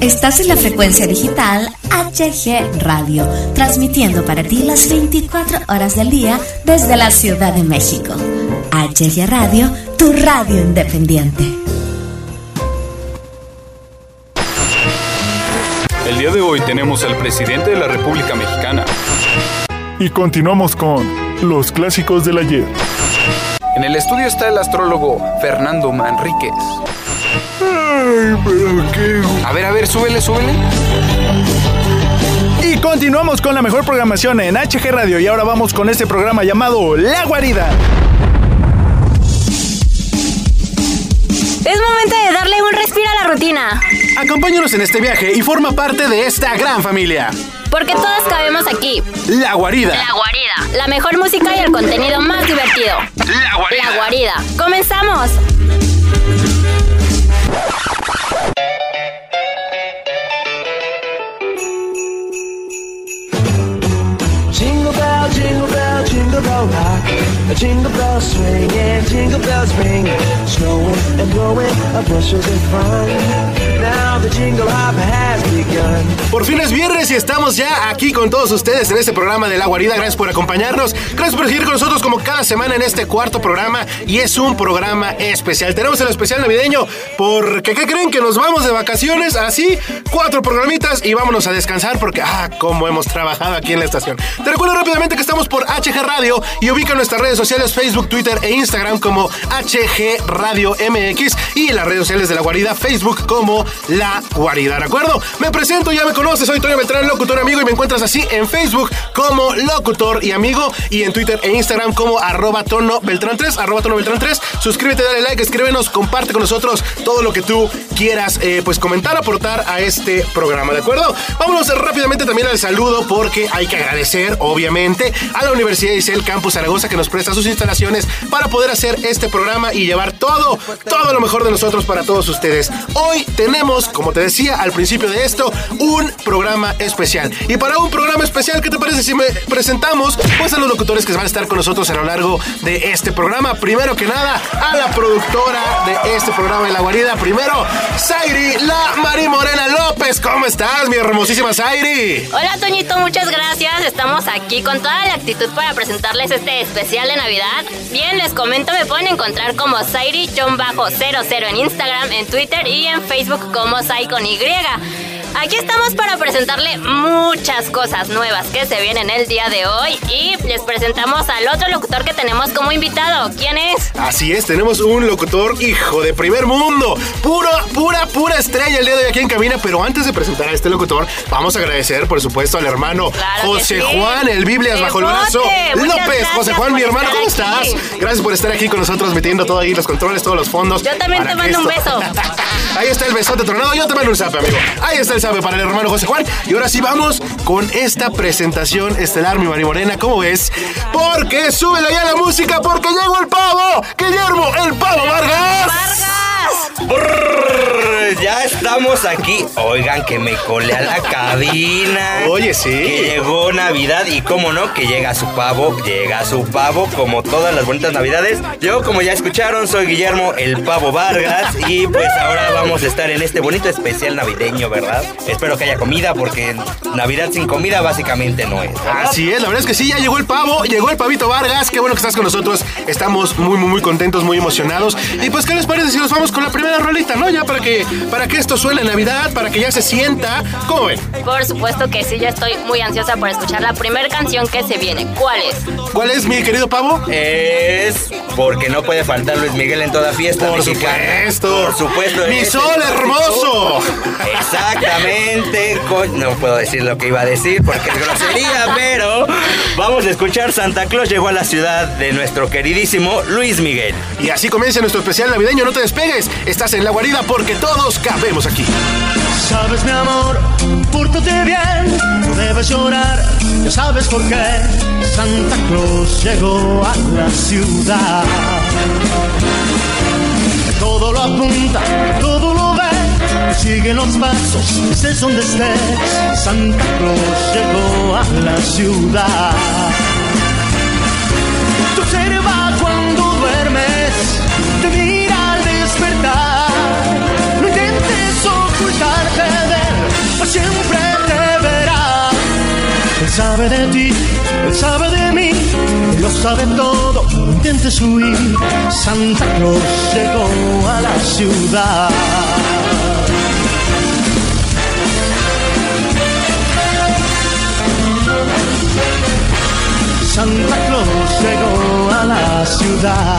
Estás en la frecuencia digital HG Radio, transmitiendo para ti las 24 horas del día desde la Ciudad de México. HG Radio, tu radio independiente. El día de hoy tenemos al presidente de la República Mexicana. Y continuamos con los clásicos del ayer. En el estudio está el astrólogo Fernando Manríquez. Ay, pero qué... A ver, a ver, súbele, súbele. Y continuamos con la mejor programación en HG Radio y ahora vamos con este programa llamado La Guarida. Es momento de darle un respiro a la rutina. Acompáñanos en este viaje y forma parte de esta gran familia. Porque todos cabemos aquí. La Guarida. La guarida. La mejor música y el contenido más divertido. La guarida. La guarida. ¡Comenzamos! Bell, Por fin es viernes y estamos ya aquí con todos ustedes en este programa de La Guarida. Gracias por acompañarnos. Gracias por seguir con nosotros como cada semana en este cuarto programa. Y es un programa especial. Tenemos el especial navideño porque, ¿qué creen? Que nos vamos de vacaciones así. Cuatro programitas y vámonos a descansar porque, ah, cómo hemos trabajado aquí en la estación. Te recuerdo rápidamente que estamos por HG Radio y ubica nuestras redes sociales Facebook, Twitter e Instagram como HG Radio MX y en las redes sociales de La Guarida, Facebook como La Guarida, ¿de acuerdo? Me presento, ya me conoces, soy Toño Beltrán, locutor amigo y me encuentras así en Facebook como locutor y amigo y en Twitter e Instagram como arroba tono Beltrán 3, arroba tono Beltrán 3. Suscríbete, dale like, escríbenos, comparte con nosotros todo lo que tú quieras, eh, pues comentar, aportar a este programa, ¿de acuerdo? Vámonos rápidamente también al saludo porque hay que agradecer, obviamente, a la Universidad Isel Campus Zaragoza que nos presta sus instalaciones para poder hacer este programa y llevar todo, todo lo mejor de nosotros para todos ustedes. Hoy tenemos, como te decía al principio de esto, un programa especial. Y para un programa especial, ¿qué te parece si me presentamos pues a los locutores que van a estar con nosotros a lo largo de este programa? Primero que nada, a la productora de este programa de La Guarida. Primero, Zairi, la Mari Morena López. ¿Cómo estás, mi hermosísima Zairi? Hola Toñito, muchas gracias. Estamos aquí con toda la actitud para presentarles este especial de Navidad. Bien, les comento, me pueden encontrar como Sairi-00 en Instagram, en Twitter y en Facebook como Sai con. Aquí estamos para presentarle muchas cosas nuevas que se vienen el día de hoy y les presentamos al otro locutor que tenemos como invitado. ¿Quién es? Así es, tenemos un locutor hijo de primer mundo. Pura, pura, pura estrella el día de hoy aquí en cabina. Pero antes de presentar a este locutor, vamos a agradecer, por supuesto, al hermano Claro José sí. Juan, el Biblias El bajo el brazo. López, José Juan, mi hermano, ¿cómo estás? aquí. Gracias por estar aquí con nosotros, metiendo todo ahí, los controles, todos los fondos. Yo también te mando un beso. Ahí está el besote tronado. Yo te mando un zape, amigo. Ahí está zape para el hermano José Juan. Y ahora sí vamos con esta presentación estelar, mi Mari Morena. ¿Cómo ves? Porque súbele ya la música, porque llegó el pavo. Guillermo, el pavo Vargas. ¡Vargas! Brrr, ya estamos aquí. Oigan, que me colé a la cabina. Oye, sí. Que llegó Navidad y cómo no, que llega su pavo, llega su pavo como todas las bonitas Navidades. Yo, como ya escucharon, soy Guillermo el Pavo Vargas y pues ahora vamos a estar en este bonito especial navideño, ¿verdad? Espero que haya comida porque Navidad sin comida básicamente no es. ¿verdad? Así es, la verdad es que sí, ya llegó el pavo, llegó el pavito Vargas, qué bueno que estás con nosotros, estamos muy, muy, muy contentos, muy emocionados. Y pues, ¿qué les parece si nos vamos con la primera rolita, no? Ya para que, para que esto suene en Navidad, para que ya se sienta. ¿Cómo ven? Por supuesto que sí, ya estoy muy ansiosa por escuchar la primera canción que se viene. ¿Cuál es? ¿Cuál es, mi querido pavo? Es porque no puede faltar Luis Miguel en toda fiesta. Por mexicana. supuesto. Por supuesto. Mi ese sol hermoso. Exactamente. No puedo decir lo que iba a decir porque es grosería, pero vamos a escuchar Santa Claus llegó a la ciudad de nuestro queridísimo Luis Miguel. Y así comienza nuestro especial navideño, no te despegues, estás en la guarida porque todos cabemos aquí. Sabes, mi amor, pórtate bien, no debes llorar, ya sabes por qué. Santa Claus llegó a la ciudad. Todo lo apunta, todo lo ve, sigue los pasos, estés donde estés. Santa Claus llegó a la ciudad. Te observa cuando duermes, te siempre te verá. Él sabe de ti, él sabe de mí, lo sabe todo, intentes huir. Santa Claus llegó a la ciudad. Santa Claus llegó a la ciudad.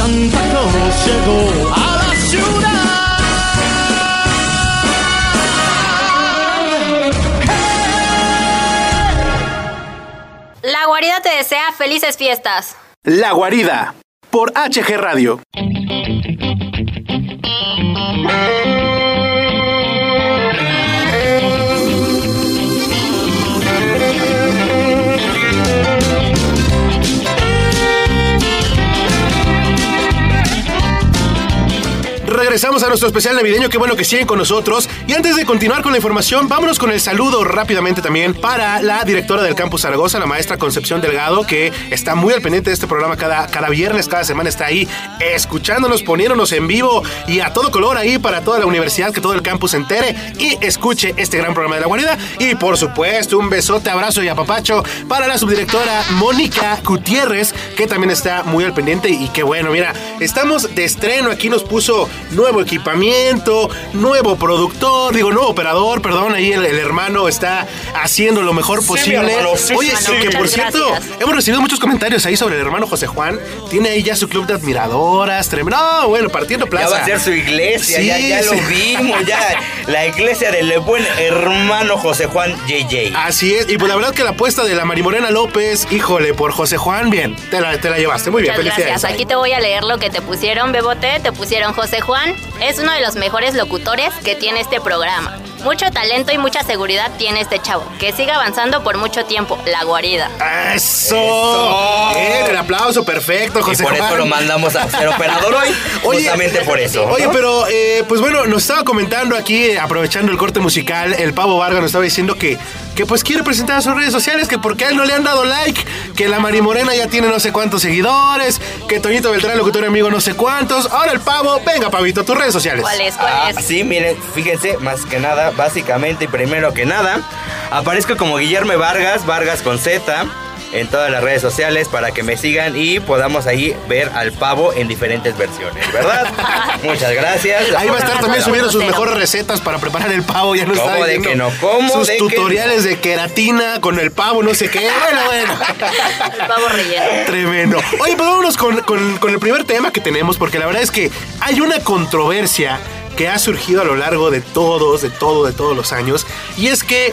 Santa Claus llegó a la ciudad. La guarida te desea felices fiestas. La Guarida, por HG Radio. Regresamos a nuestro especial navideño, qué bueno que siguen con nosotros. Y antes de continuar con la información, vámonos con el saludo rápidamente también para la directora del Campus Zaragoza, la maestra Concepción Delgado, que está muy al pendiente de este programa cada, cada viernes, cada semana está ahí escuchándonos, poniéndonos en vivo y a todo color ahí para toda la universidad, que todo el campus entere y escuche este gran programa de la guarida. Y por supuesto, un besote, abrazo y apapacho para la subdirectora Mónica Gutiérrez, que también está muy al pendiente y qué bueno, mira, estamos de estreno, aquí nos puso nuevo equipamiento, nuevo productor, digo, nuevo operador, perdón, ahí el, el hermano está haciendo lo mejor posible. hermano, sí, Oye, sí, que por cierto, gracias. hemos recibido muchos comentarios ahí sobre el hermano José Juan. Tiene ahí ya su club de admiradoras, tremendo. No, bueno, partiendo plaza. Ya va a ser su iglesia, Sí, ya, ya lo vimos, ya. La iglesia del buen hermano José Juan JJ. Así es, y pues la verdad que la apuesta de la Marimorena López, híjole, por José Juan, bien, te la, te la llevaste, muy bien, Muchas felicidades. gracias. Aquí te voy a leer lo que te pusieron, Bebote. Te pusieron José Juan. Es uno de los mejores locutores que tiene este programa. Mucho talento y mucha seguridad tiene este chavo. Que siga avanzando por mucho tiempo. La guarida. Eso. Bien, el aplauso, perfecto, Y José por Juan. eso lo mandamos a ser operador hoy. justamente por eso. Oye, pero eh, pues bueno, nos estaba comentando aquí, eh, aprovechando el corte musical, el Pavo Vargas nos estaba diciendo que, que pues quiere presentar a sus redes sociales, que porque a él no le han dado like, que la Mari Morena ya tiene no sé cuántos seguidores, que Toñito Beltrán, locutor amigo, no sé cuántos. Ahora el Pavo, venga, Pavito, tus redes sociales. ¿Cuál es? ¿Cuál Ah, es? sí, miren, fíjense, más que nada, básicamente y primero que nada, aparezco como Guillermo Vargas, Vargas con Z, en todas las redes sociales para que me sigan y podamos ahí ver al pavo en diferentes versiones, ¿verdad? Muchas gracias. Ahí va a estar también subiendo sus mejores recetas para preparar el pavo, ya no está ¿Cómo de que no? ¿Cómo Sus de que tutoriales de queratina con el pavo, no sé qué. Bueno, bueno. El pavo relleno. Tremendo. Oye, pues vámonos con, con- con el primer tema que tenemos, porque la verdad es que hay una controversia que ha surgido a lo largo de todos, de todo, de todos los años, y es que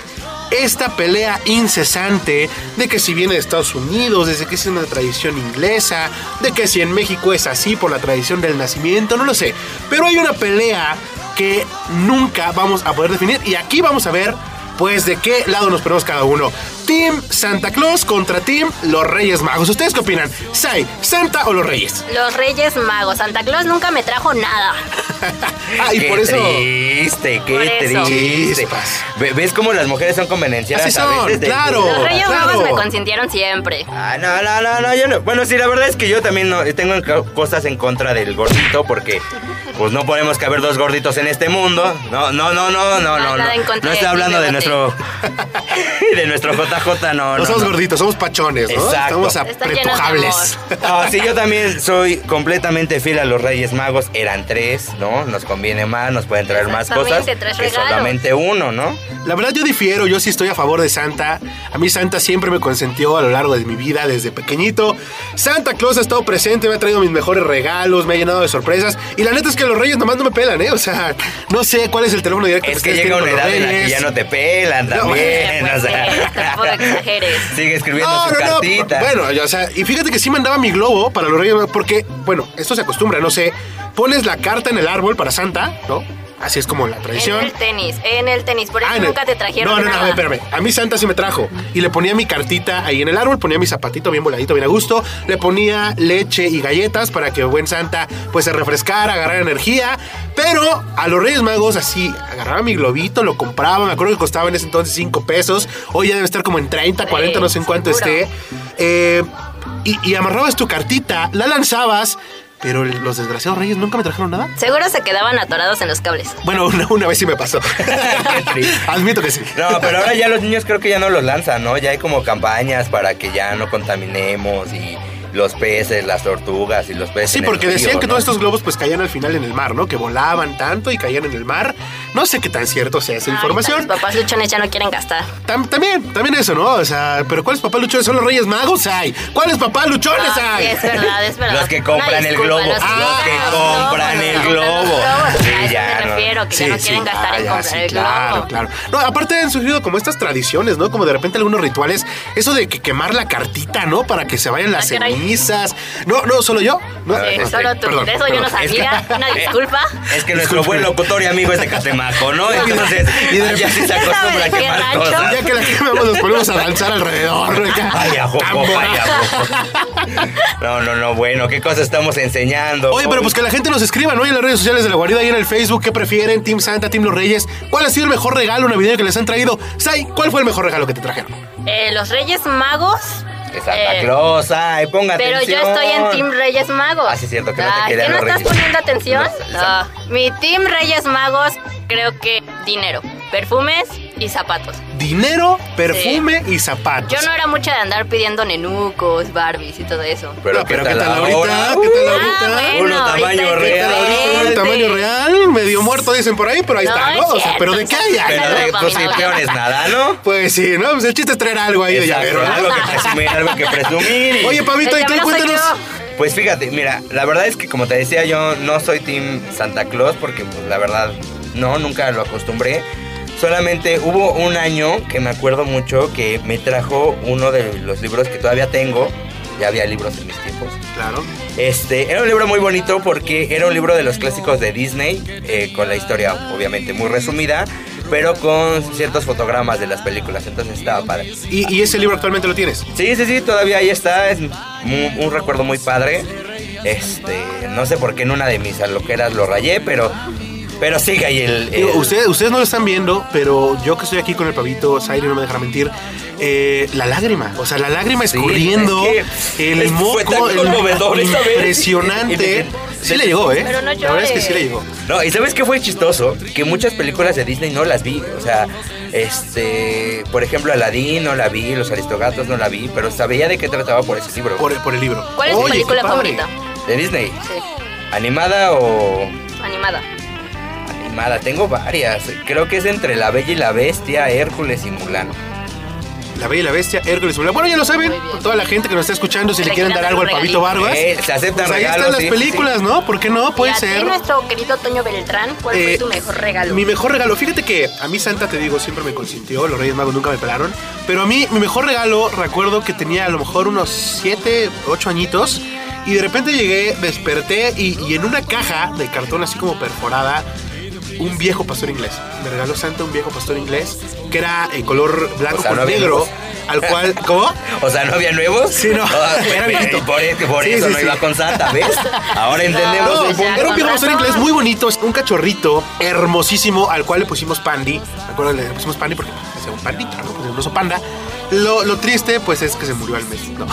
esta pelea incesante de que si viene de Estados Unidos, desde que es una tradición inglesa, de que si en México es así por la tradición del nacimiento, no lo sé, pero hay una pelea que nunca vamos a poder definir y aquí vamos a ver pues de qué lado nos ponemos cada uno. Team Santa Claus contra Team Los Reyes Magos. ¿Ustedes qué opinan? Sai, Santa o los Reyes? Los Reyes Magos. Santa Claus nunca me trajo nada. ah, y qué por eso. triste, qué Por eso. triste. ¿Ves cómo las mujeres son convenenciadas Así a son, veces? de- claro. Los Reyes claro. Magos me consintieron siempre. Ah, no, no, no, no, yo no. Bueno, sí, la verdad es que yo también no, tengo co- cosas en contra del gordito porque pues no podemos caber dos gorditos en este mundo. No, no, no, no, no, no. Nada No, en contra no de estoy hablando de nuestro de nuestro JJ, no, No, no. somos no. gorditos, somos pachones, ¿no? Exacto. Estamos apretujables. Ah, sí, yo también soy completamente fiel a los Reyes Magos. Eran tres, ¿no? Nos conviene más, nos pueden traer más cosas que regalos. solamente uno, ¿no? La verdad yo difiero, yo sí estoy a favor de Santa. A mí Santa siempre me consentió a lo largo de mi vida desde pequeñito. Santa Claus ha estado presente, me ha traído mis mejores regalos, me ha llenado de sorpresas. Y la neta es que los Reyes nomás no me pelan, ¿eh? O sea, no sé cuál es el teléfono directo Es que ustedes llega una edad en la que ya no te pelan No, también. bueno, o sea. Tampoco exageres. Sigue escribiendo No, su no, no, cartita. Bueno, yo, o sea, y fíjate que sí mandaba mi globo para los Reyes Magos, porque, bueno, esto se acostumbra, no sé, pones la carta en el árbol para Santa, ¿no? Así es como la En tradición. el tenis, en el tenis. Por eso Ah, en el- nunca te trajeron No, no, no, nada. espérame. A mí Santa sí me trajo. Y le ponía mi cartita ahí en el árbol, ponía mi zapatito bien voladito, bien a gusto. Le ponía leche y galletas para que buen Santa pues se refrescara, agarrara energía. Pero a los Reyes Magos así, agarraba mi globito, lo compraba. Me acuerdo que costaba en ese entonces 5 pesos. Hoy ya debe estar como en 30, 40, no sé en cuánto seguro. esté. Eh, y, y amarrabas tu cartita, la lanzabas. Pero los desgraciados Reyes nunca me trajeron nada. Seguro se quedaban atorados en los cables. Bueno, una, una vez sí me pasó. Admito que sí. No, pero ahora ya los niños creo que ya no los lanzan, ¿no? Ya hay como campañas para que ya no contaminemos y los peces, las tortugas y los peces. Sí, en el porque río, decían que ¿no? todos estos globos pues caían al final en el mar, ¿no? Que volaban tanto y caían en el mar. No sé qué tan cierto sea esa información. Los papás luchones ya no quieren gastar. Tam- también, también eso, ¿no? O sea, pero ¿cuáles papás luchones son los Reyes Magos hay? ¿Cuáles papás luchones Ah, sí, hay? es verdad, es verdad. Los que compran Una el globo. Los, Los que compran el globo. Sí, Sí, a eso ya, me no. refiero, que ya no quieren gastar ah, en ya, comprar sí, el claro, globo. claro. No, aparte han surgido como estas tradiciones, ¿no? Como de repente algunos rituales, eso de que quemar la cartita, ¿no? Para que se vayan las Ah. Cenizas. No, no, solo yo. No, Sí, este, solo tú. perdón, de eso yo no sabía. Una disculpa. Es que nuestro buen locutor y amigo es de Catemaco, ¿no? Entonces, Y de ya sí se acostumbra a ¿Sabe de qué quemar cosas. Ya que la quemamos, nos ponemos a danzar alrededor. ¿no? Acá. Ay, a poco, Tambora. ay, a poco. No, no, no, bueno, ¿qué cosa estamos enseñando? Oye, pero pues que la gente nos escriba, ¿no? Y en las redes sociales de la guarida y en el Facebook, ¿qué prefieren? Team Santa, Team Los Reyes. ¿Cuál ha sido el mejor regalo navideño que les han traído? Sai, ¿cuál fue el mejor regalo que te trajeron? Eh, los Reyes Magos. Que Santa eh, Claus, ay, ponga Pero atención. yo estoy en Team Reyes Magos. Ah, sí, es cierto, que no te Ay, querían ¿que no estás Reyes. poniendo atención? No, No. Mi Team Reyes Magos, creo que dinero, perfumes y zapatos. Dinero, perfume y zapatos. Yo no era mucha de andar pidiendo nenucos, Barbies y todo eso. Pero, No, pero ¿qué ¿qué tal tal ahorita? ¿Qué tal Ah, ahorita? bueno, Uno tamaño real. tamaño real, medio muerto dicen por ahí, pero ahí No, está, es ¿no? O sea, cierto, pero ¿de qué hay? Pero de, pues sí, peor es nada, ¿no? Pues sí, ¿no? Pues el chiste es traer algo ahí de Exacto, llavero. ¿no? algo que presumir, algo que presumir. Oye, Pabito, El ¿y tú llavero cuéntanos? yo. Pues fíjate, mira, la verdad es que como te decía, yo no soy Team Santa Claus porque pues la verdad no, nunca lo acostumbré. Solamente hubo un año que me acuerdo mucho que me trajo uno de los libros que todavía tengo. Ya había libros en mis tiempos. Claro. Este, era un libro muy bonito porque era un libro de los clásicos de Disney, eh, con la historia obviamente muy resumida, pero con ciertos fotogramas de las películas, entonces estaba padre. ¿Y, y ese libro actualmente lo tienes? Sí, sí, sí, todavía ahí está. Es mu- un, recuerdo muy padre. Este, no sé por qué en una de mis aloqueras lo rayé, pero, pero sigue ahí el. Digo, el- ustedes, ustedes no lo están viendo, pero yo que estoy aquí con el pavito, Zaire no me dejará mentir, eh, la lágrima, o sea, la lágrima Sí, escurriendo, es que- el es que fue moco, tan el- conmovedor vez. impresionante. Sí le llegó, ¿eh? Pero no La verdad es que sí le llegó. No, y ¿sabes qué fue chistoso? Que muchas películas de Disney no las vi. O sea, este. Por ejemplo, Aladdin no la vi, Los Aristogatos no la vi, pero sabía de qué trataba por ese libro. Por, por el libro. ¿Cuál es tu película favorita? ¿De Disney? Sí, ¿Animada o.? animada. Animada, tengo varias. Creo que es entre La Bella y la Bestia, Hércules y Mulan. La Bella y la Bestia, Hércules y Mulan. Bueno, ya lo saben, toda la gente que nos está escuchando, si le le quieren dar algo al regalito. Vargas, Eh, se aceptan pues ahí regalos, están las sí, películas, ¿no? ¿Por qué no? Puede y a ser. nuestro querido Toño Beltrán, ¿cuál Eh, fue tu mejor regalo? Mi mejor regalo, fíjate que a mí Santa, te digo, siempre me consintió, los Reyes Magos nunca me pelaron, pero a mí mi mejor regalo, recuerdo que tenía a lo mejor unos 7, 8 añitos, y de repente llegué, desperté y, y en una caja de cartón así como perforada, un viejo pastor inglés. Me regaló Santa un viejo pastor inglés que era en color blanco O sea, con no negro, nuevos. al cual, ¿cómo? O sea, ¿no había nuevos? Sí, no. Ah, Era viejito. Por, por Sí, eso sí, no sí. iba con Santa, ¿ves? Ahora entendemos. No, ya, era un viejo pastor inglés muy bonito, un cachorrito hermosísimo al cual le pusimos Pandy. ¿Me acuerdo? Le pusimos Pandy porque hacía un pandita, ¿no? Pues, un oso panda. Lo, lo triste, pues, es que se murió al mes, ¿no?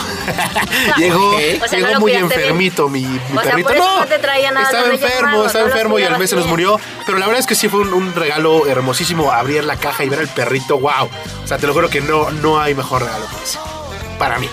llegó Ok. O sea, llegó no muy bien. enfermito mi, mi O sea, perrito. no, no te traía nada estaba enfermo, estaba enfermo y al mes se nos murió. Pero la verdad es que sí fue un, un regalo hermosísimo abrir la caja y ver al perrito, wow. O sea, te lo juro que no, no hay mejor regalo que ese. Para mí.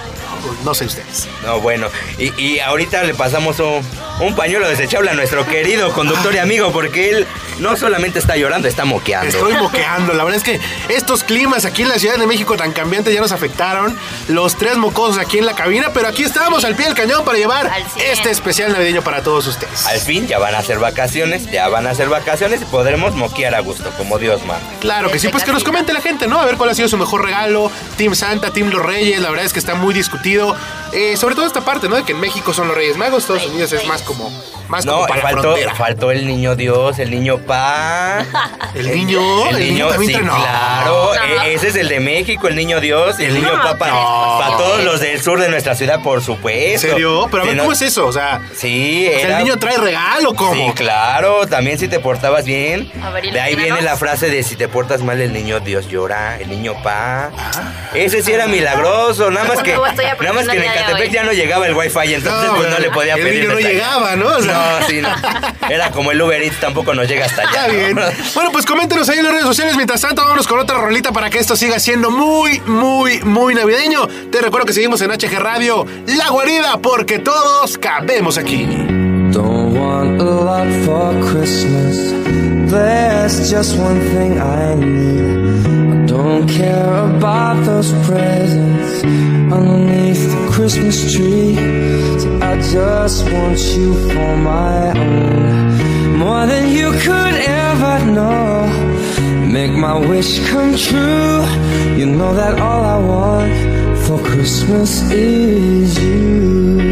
No sé ustedes. No, bueno. Y, y ahorita le pasamos un, un pañuelo desechable a nuestro querido conductor y amigo, porque él no solamente está llorando, está moqueando. Estoy moqueando. La verdad es que estos climas aquí en la Ciudad de México tan cambiantes ya nos afectaron. Los tres mocosos aquí en la cabina, pero aquí estamos al pie del cañón para llevar este especial navideño para todos ustedes. Al fin ya van a ser vacaciones, ya van a ser vacaciones y podremos moquear a gusto, como Dios manda. Claro que sí, pues que nos comente la gente, ¿no? A ver cuál ha sido su mejor regalo. Team Santa, Team Los Reyes, la verdad es que está muy discutido. Eh, sobre todo esta parte, ¿no? De que en México son los Reyes Magos, Estados Unidos es más como, más No, como para la faltó, frontera. faltó el niño Dios, el niño pa. El niño, el niño también sí, no. claro. No. e- Ese es el de México, el niño Dios y el niño No, papa. no. Para todos los del sur de nuestra ciudad, por ¿En supuesto. serio? Pero a ver, ¿cómo es eso? O sea, Sí, o sea, era- ¿el niño trae regalo cómo? Sí, claro, también si te portabas bien. A ver, de ahí viene la frase de si te portas mal el niño Dios llora, el niño pa. Ah. Ese sí era milagroso, nada más que Nuevo estoy nada más que el Ecatepec ya no llegaba el wifi, entonces pues no le podía el pedir niño no detalle. llegaba, ¿no? O sea, No, sí, no. Era como el Uber Eats, tampoco nos llega hasta allá. Está bien. ¿no? Bueno, pues coméntenos ahí en las redes sociales. Mientras tanto, vámonos con otra rolita para que esto siga siendo muy, muy, muy navideño. Te recuerdo que seguimos en HG Radio, La Guarida, porque todos cabemos aquí. Don't want a lot for Christmas. There's just one thing I need. Don't care about those presents underneath the Christmas tree. I just want you for my own. More than you could ever know. Make my wish come true. You know that all I want for Christmas is you.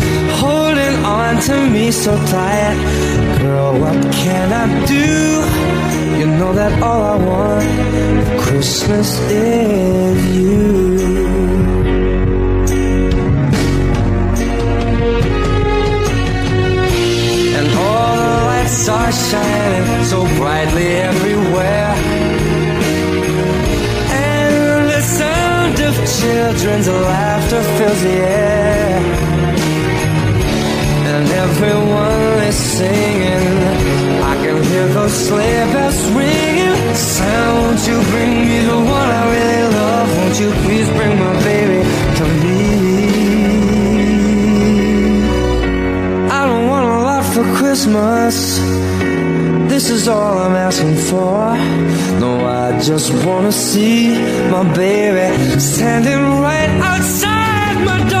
on to me so tired Girl, what can I do? You know that all I want for Christmas is you. And all the lights are shining so brightly everywhere. And the sound of children's laughter fills the air. And everyone is singing. I can hear those sleigh bells ringing. Santa, won't you bring me the one I really love? Won't you please bring my baby to me? I don't want a lot for Christmas. This is all I'm asking for. No, I just wanna see my baby standing right outside my door.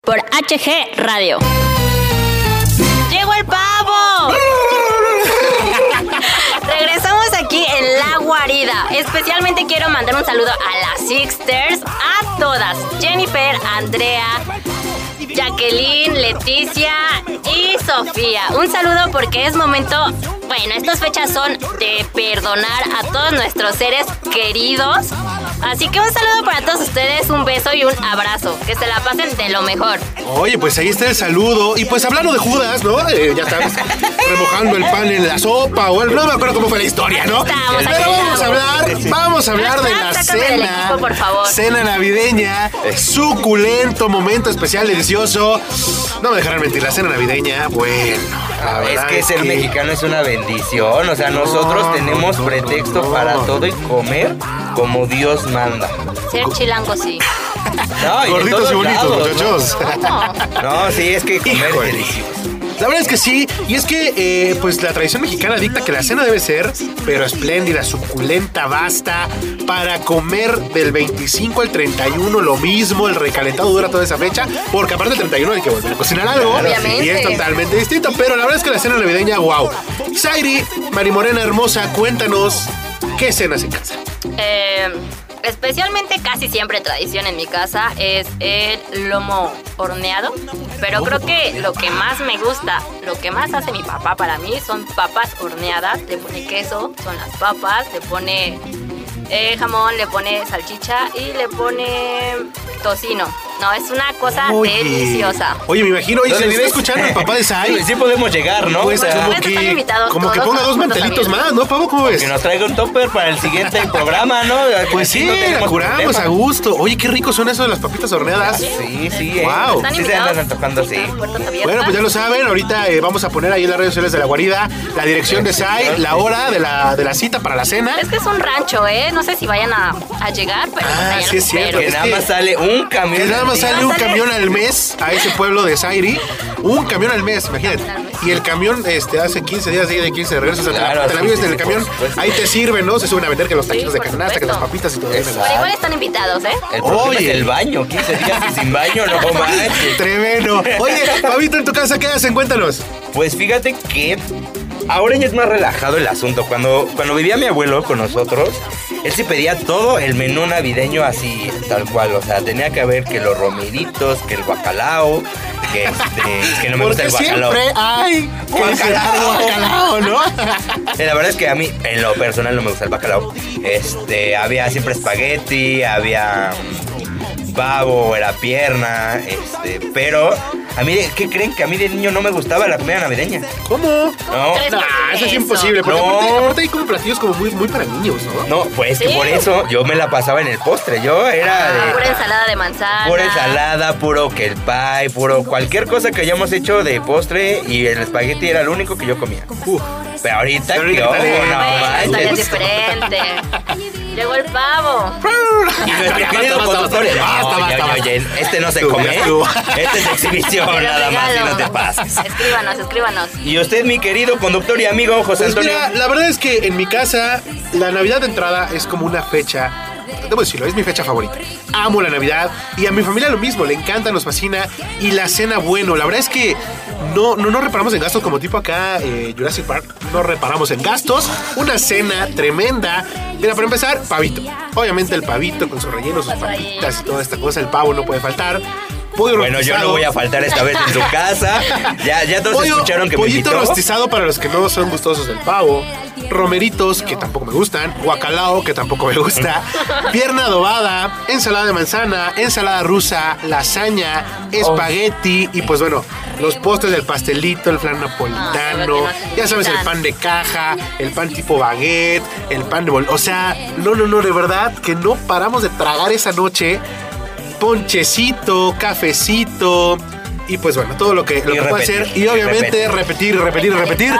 Por HG Radio. ¡Llegó el pavo! Regresamos aquí en La Guarida. Especialmente quiero mandar un saludo a las Sixters, a todas. Jennifer, Andrea, Jacqueline, Leticia y Sofía. Un saludo porque es momento, bueno, estas fechas son de perdonar a todos nuestros seres queridos. Así que un saludo para todos ustedes, un beso y un abrazo. Que se la pasen de lo mejor. Oye, pues ahí está el saludo. Y pues hablando de Judas, ¿no? Eh, ya sabes, remojando el pan en la sopa o el... No me acuerdo cómo fue la historia, ¿no? Estamos, Pero vamos a hablar, vamos a hablar de la cena. equipo, por favor. Cena navideña, suculento, momento especial, delicioso. No me dejarán mentir, la cena navideña, bueno. la Es que ser mexicano es una bendición. O sea, nosotros No, tenemos no, pretexto no. para todo y comer como Dios manda. Ser chilango, sí. No, y de Gorditos y bonitos, lados, muchachos. No, sí, es que comer Híjole. es delicioso. La verdad es que sí, y es que eh, pues la tradición mexicana dicta que la cena debe ser, pero espléndida, suculenta, basta, para comer del 25 al 31 lo mismo, el recalentado dura toda esa fecha, porque aparte del 31 hay que volver a cocinar algo, Obviamente. y es totalmente distinto, pero la verdad es que la cena navideña, wow. Zairi, Marimorena hermosa, cuéntanos, ¿qué cenas en casa? Eh, especialmente casi siempre tradición en mi casa es el lomo horneado. Pero creo que lo que más me gusta, lo que más hace mi papá para mí son papas horneadas. Le pone queso, son las papas, le pone eh, jamón, le pone salchicha y le pone tocino. No, es una cosa Oye. deliciosa. Oye, me imagino, oye, se ¿Dónde le está escuchando el papá de Sai. Sí, sí podemos llegar, ¿no? Pues O sea, como que, invitados como que ponga dos mantelitos más, ¿no, Pavo? ¿Cómo ves? que nos traiga un topper para el siguiente programa, ¿no? Pues sí, no la curamos problema. a gusto. Oye, qué rico son eso de las papitas horneadas. Sí, sí, eh. Wow. Están Sí se andan tocando así. Puertas abiertas. Bueno, pues ya lo saben, ahorita eh, vamos a poner ahí en las redes sociales de la guarida la dirección de SAI, la hora de la, de la cita para la cena. Es que es un rancho, ¿eh? No sé si vayan a, a llegar, pero Ah, sí es cierto. Que nada más sale un camión. Que nada más sale un camión al mes a ese pueblo de Zairi. Un camión al mes, imagínate. Y el camión este, hace 15 días, de ida y 15 de regreso. O sea, te la- Claro, te la, vives sí, en el camión. Ahí te sirven, ¿no? Se suben a vender que los taquitos de canasta, que las papitas y todo. Pero igual están invitados, ¿eh? El Oye. es el baño. 15 días y sin baño, no manches. Tremendo. Oye, Pavito, en tu casa, ¿qué hacen? Cuéntanos. Pues fíjate que ahora ya es más relajado el asunto. Cuando, cuando vivía mi abuelo con nosotros, él sí pedía todo el menú navideño así, tal cual. O sea, tenía que haber que los romeritos, que el bacalao, que, este, que no me gusta el bacalao. siempre hay que cenar guacalao, ¿no? La verdad es que a mí, en lo personal, no me gusta el bacalao. Este, había siempre espagueti, había mm, pavo, era pierna, este, pero a mí, ¿qué creen? Que a mí de niño no me gustaba la comida navideña. ¿Cómo? No, crees? Eso es imposible. Porque No. aparte, aparte hay como platillos como muy, muy para niños, ¿no? no, pues que Sí. por eso yo me la pasaba en el postre. Yo era de Pura ensalada de manzana. pura ensalada, puro que el pie, puro cualquier cosa que hayamos hecho de postre y el espagueti era lo único que yo comía. Uf. Pero ahorita, Pero ahorita que que no ya es diferente. Llegó el pavo. Y nuestro querido conductor, no, oye, este no se come, tú. este es exhibición Nada más y no te pases. Escríbanos, escríbanos. Y usted, mi querido conductor y amigo José Pues Antonio. mira, la verdad es que en mi casa la Navidad de entrada es como una fecha, debo decirlo, es mi fecha favorita. Amo la Navidad y a mi familia lo mismo, le encanta, nos fascina y la cena bueno. La verdad es que no, no, no reparamos en gastos como tipo acá eh, Jurassic Park, no reparamos en gastos. Una cena tremenda. Mira, para empezar, pavito. Obviamente el pavito con su relleno, sus Pasó ahí. papitas y toda esta cosa, el pavo no puede faltar. Pollo Bueno, yo no voy a faltar esta vez en su casa. Ya, ya todos Pollo- escucharon que me pollito rostizado para los que no son gustosos del pavo, romeritos que tampoco me gustan, guacalao que tampoco me gusta, pierna adobada, ensalada de manzana, ensalada rusa, lasaña, espagueti y pues bueno, los postres del pastelito, el flan napolitano, ya sabes el pan de caja, el pan tipo baguette, el pan de bol, o sea, no no no de verdad que no paramos de tragar esa noche ponchecito, cafecito y pues bueno, todo lo que, lo puede hacer. Y obviamente repetir. repetir, repetir.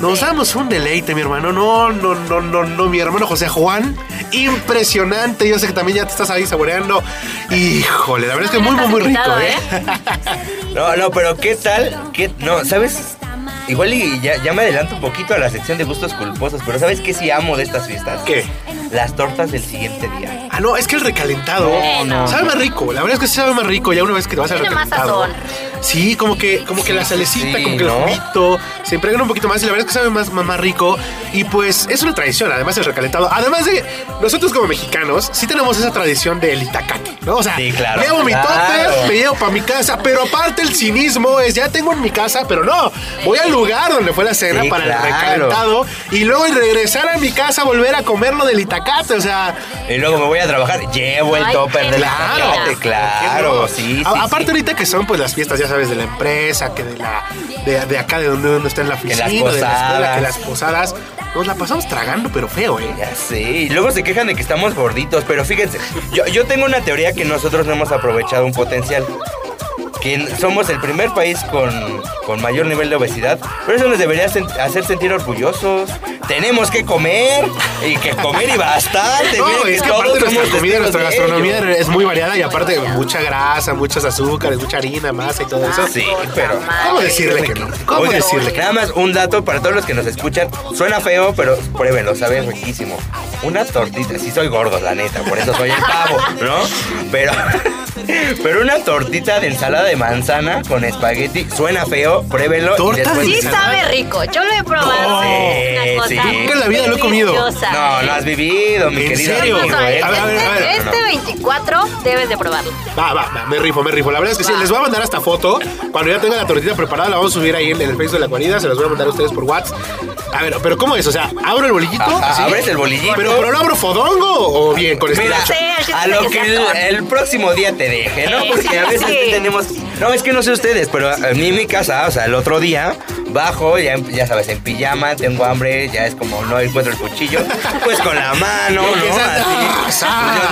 Nos damos un deleite, mi hermano. No, no, no, no, no, mi hermano José Juan. Impresionante. Yo sé que también ya te estás ahí saboreando. Híjole, la verdad es que muy, muy, muy rico, Invitado, ¿eh? No, no, pero ¿qué tal? ¿Qué, no, ¿sabes? Igual y ya, ya me adelanto un poquito a la sección de gustos culposos, pero ¿sabes qué sí amo de estas fiestas? ¿Qué? Las tortas del siguiente día. Ah, no, es que el recalentado No, no. sabe más rico. La verdad es que sí sabe más rico ya una vez que te vas al Tiene más recalentado. sazón. Sí, como que, como que la salecita, sí, como que el ¿no? juguito, se impregna un poquito más y la verdad es que sabe más, más, más rico. Y pues es una tradición, además el recalentado. Además de nosotros como mexicanos, sí tenemos esa tradición del itacate, ¿no? O sea, Sí, claro. llevo mi Claro. tope, me llevo para mi casa, pero aparte el cinismo es, ya tengo en mi casa, pero no, voy al lugar donde fue la cena Sí, para claro. el recalentado y luego regresar a mi casa volver a comerlo del itacate, o sea... Y luego me voy a trabajar, llevo el Ay, topper del Claro. itacate, claro, ¿Por qué no? sí, sí, A- Aparte sí. ahorita que son pues las fiestas, ya sabes, de la empresa, que de la de, de acá de donde uno está en la las oficina, de la escuela, que las posadas, nos la pasamos tragando, pero feo, ¿eh? Ya sé, y luego se quejan de que estamos gorditos, pero fíjense, yo, yo tengo una teoría que nosotros no hemos aprovechado un potencial. Que somos el primer país con, con mayor nivel de obesidad, pero eso nos debería sen- hacer sentir orgullosos. Tenemos que comer y que comer y bastante. No, es que aparte nuestra comida, nuestra gastronomía ello. es muy variada y aparte mucha grasa, muchos azúcares, mucha harina, masa y todo eso. Sí, pero ¿Cómo decirle que no? ¿Cómo decirle que no? Nada más un dato para todos los que nos escuchan. Suena feo, pero pruébenlo, sabe riquísimo. Una tortita, sí soy gordo, la neta, por eso soy el pavo, ¿no? Pero, pero una tortita de ensalada de manzana con espagueti, suena feo, pruébenlo. y ¿Torta después de Sí sabe rico. Yo lo he probado. No. Una cosa Sí. Nunca en la vida lo he comido. No, lo has vivido, mi ¿En querido serio? amigo, Vamos a ver, ¿eh? A ver, a ver, a ver. Este, No, no, este no. 24 debes de probarlo. Va, va, va, me rifo, me rifo. La verdad es que sí, les voy a mandar esta foto. Cuando ya tenga la tortilla preparada, la vamos a subir ahí en, en el Facebook de la guarida. Se las voy a mandar a ustedes por WhatsApp. A ver, pero ¿cómo es? O sea, ¿abro el bolillito? Ajá, abres el bolillito. ¿Pero, pero lo abro fodongo o bien con Mira? Sí, sí, a lo que el, próximo día te deje, ¿no? Sí, Porque a veces sí tenemos... No, es que no sé ustedes, pero a mí en mi casa, o sea, el otro día, bajo, ya, ya sabes, en pijama, tengo hambre, ya es como no encuentro el cuchillo, pues con la mano, ¿no? Así,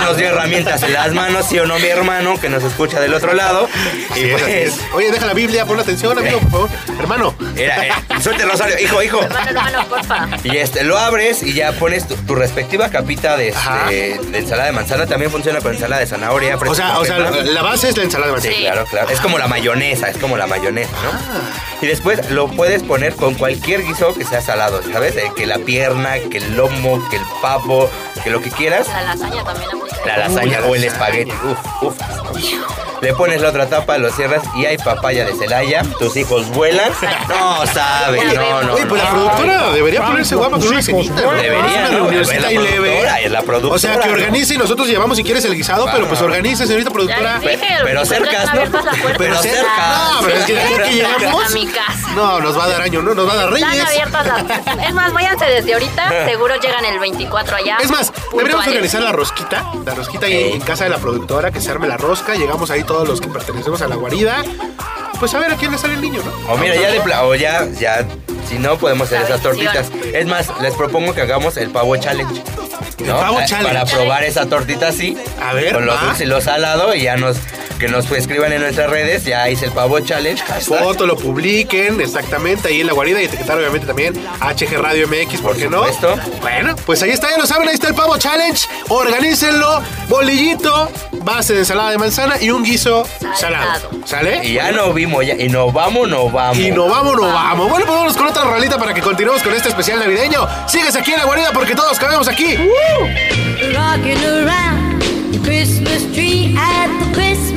nos dio herramientas en las manos, sí o no, mi hermano, que nos escucha del otro lado. Y Sí, pues... es. Oye, deja la Biblia, pon atención, amigo, por favor. Hermano. Era, era, suelte Rosario, hijo, hijo. Hermano, hermano, porfa. Y este, lo abres y ya pones tu, tu respectiva capita de, este, de ensalada de manzana. También funciona con ensalada de zanahoria. O sea, o sea, la, la base es la ensalada de Sí, manzana. claro, claro. Es como la mayonesa, es como la mayonesa, ¿no? Ah. Y después lo puedes poner con cualquier guiso que sea salado, ¿sabes? Eh, que la pierna, que el lomo, que el pavo, que lo que quieras. La lasaña también. La lasaña Uy, o el espagueti. Uf, uf. Le pones la otra tapa, lo cierras y hay papaya de Celaya. Tus hijos vuelan. No saben, no, no. Oye, pues la no. productora debería ponerse guapa con una cenita. Debería, ¿no? Es la productora, es la productora. O sea, que organice y nosotros llevamos si quieres el guisado, pero pues organice, señorita productora. Pero cercas, están ¿no? Pero Ah, cerca. No, pero es que llegamos. A mi casa. No, nos va a dar año, ¿no? Nos va a dar Están reyes. abiertas las... Es más, váyanse desde ahorita. Seguro llegan el 24 allá. Es más, deberíamos organizar la rosquita, la rosquita ahí en casa de la productora, que se arme la rosca, llegamos ahí todos los que pertenecemos a la guarida, pues a ver a quién le sale el niño, ¿no? O mira, ya de pla- o ya, ya, si no podemos hacer esas tortitas. Es más, les propongo que hagamos el pavo challenge. El pavo Eh, challenge. Para probar esa tortita así. A ver, Con lo va. dulce y lo salado y ya nos, que nos escriban en nuestras redes. Ya hice el pavo challenge. hashtag. Foto, lo publiquen exactamente ahí en la guarida y etiquetar obviamente también HG Radio MX, ¿por, qué no? supuesto. Bueno, pues ahí está, ya lo saben, ahí está el pavo challenge. Organícenlo, bolillito, base de ensalada de manzana y un guiso salado. ¿Sale? Y ya no vimos, ya, y no vamos, no vamos. Y no vamos, no vamos. Bueno, pues vámonos con otra rolita para que continuemos con este especial navideño. Sigues aquí en la guarida porque todos cabemos aquí. rocking around the Christmas tree at the Christmas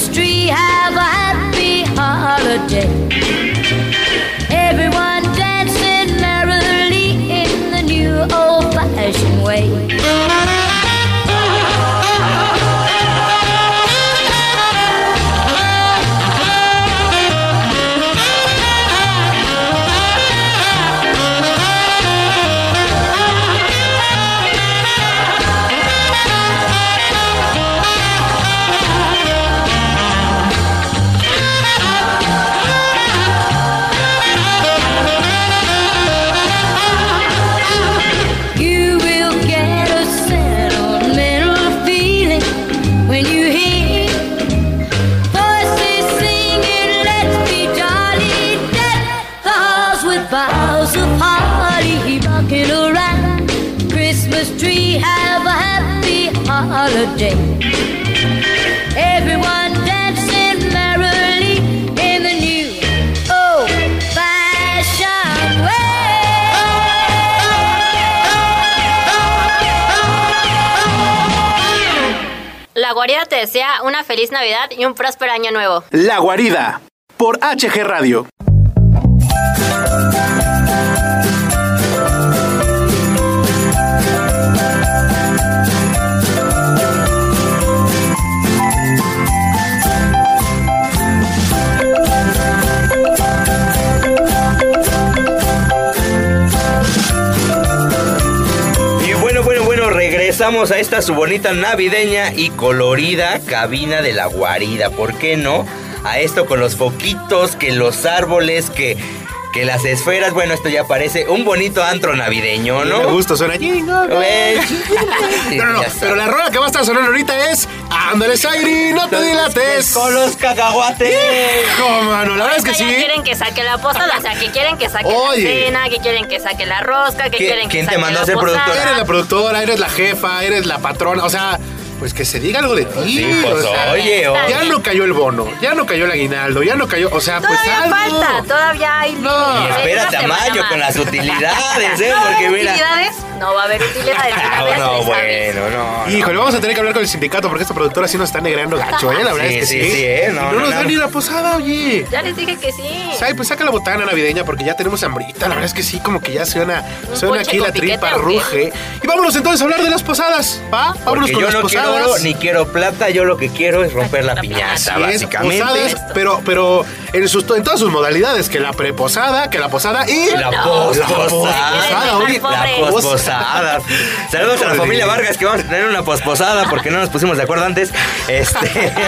Christmas tree. Y un próspero año nuevo. La guarida por HG Radio. Regresamos a esta su bonita navideña y colorida cabina de la guarida. ¿Por qué no? A esto con los foquitos, que los árboles, que, que las esferas. Bueno, esto ya parece un bonito antro navideño, Me ¿no? gusta, suena Bell. No, no, pero la rola que va a estar sonando ahorita es Ándale, Zairi, no te dilates. Con los cacahuates. Hijo, mano, la verdad es que sí. quieren que saque la posada, o sea, que quieren que saque Oye. la cena, que quieren que saque la rosca, que ¿Qui- quieren que quién te saque mandó la a ser posada. productora? Eres la productora, eres la jefa, eres la patrona, o sea, pues que se diga algo de ti. Sí, pues, o sea, oye, oye. Ya no cayó el bono, ya no cayó el aguinaldo, ya no cayó, o sea, pues Todavía algo. falta, todavía hay. No. Y espérate a mayo con las utilidades, ¿eh? ¿No va a Porque mira. utilidades? No va a haber utilidades. de no, bueno, no. no. Híjole, vamos a tener que hablar con el sindicato porque esta productora sí nos está negreando gacho, ¿eh? La verdad Sí, es que sí, sí. sí, ¿eh? No, no, no, nos no. da ni la posada, oye. Ya les dije que sí. Ay, pues saca la botana navideña porque ya tenemos hambrita. La verdad es que sí, como que ya suena, ¿Un suena aquí la tripa ruge. Y vámonos entonces a hablar de las posadas, ¿va? Vámonos Porque con yo las no quiero posadas. oro ni quiero plata, yo lo que quiero es romper la La piñata, básicamente. posadas, pero, pero en, sus, en todas sus modalidades, que la preposada, que la posada y La No. posposada. posposada, oye. La Pobres. Saludos a la familia Vargas que vamos a tener una posposada porque no nos pusimos de acuerdo antes. Este.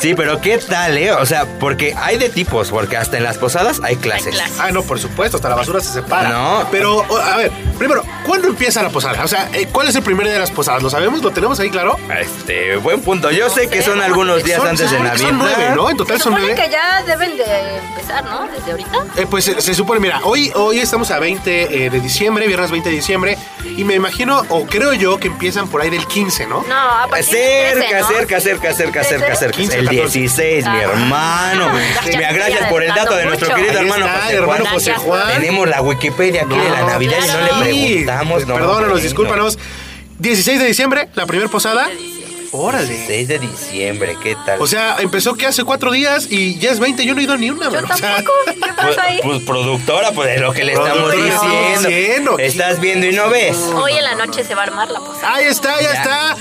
Sí, pero ¿qué tal, eh? O sea, porque hay de tipos, porque hasta en las posadas hay clases. clases. Ah, no, por supuesto, hasta la basura se separa. No. Pero, a ver, primero, ¿cuándo empieza la posada? O sea, eh, ¿cuál es el primer día de las posadas? ¿Lo sabemos? ¿Lo tenemos ahí claro? Este, buen punto. Yo sé que son algunos días Son- antes de son- Navidad. Son nueve, ¿no? En total Se son supone nueve. que ya deben de empezar, ¿no? Desde ahorita. Eh, pues se, se supone, mira, hoy, hoy estamos a 20 eh, de diciembre, viernes 20 de diciembre, y me imagino, o creo yo, que empiezan por ahí del 15, ¿no? No, a partir del Cerca, 13, ¿no? cerca, cerca, cerca, cerca, cerca. 15, El 14. 16, mi Ah. hermano. Ya Mira, estoy gracias por el dato de nuestro mucho. querido Ahí hermano está, José hermano Juan. José. Juan. Tenemos la Wikipedia aquí de la No, Navidad y no le claro. preguntamos. No, Perdónanos, discúlpanos. 16 de diciembre, la primera posada. Órale. 6 de diciembre, ¿qué tal? O sea, empezó que hace cuatro días y ya es 20. Yo no he ido ni una, Yo mano. O sea, tampoco. ¿Qué pues, pasa ahí? pues, productora, pues es lo que le estamos diciendo. diciendo. Estás viendo y no ves. Hoy en la noche se va a armar la posada. Ahí está, ya, Ya. está.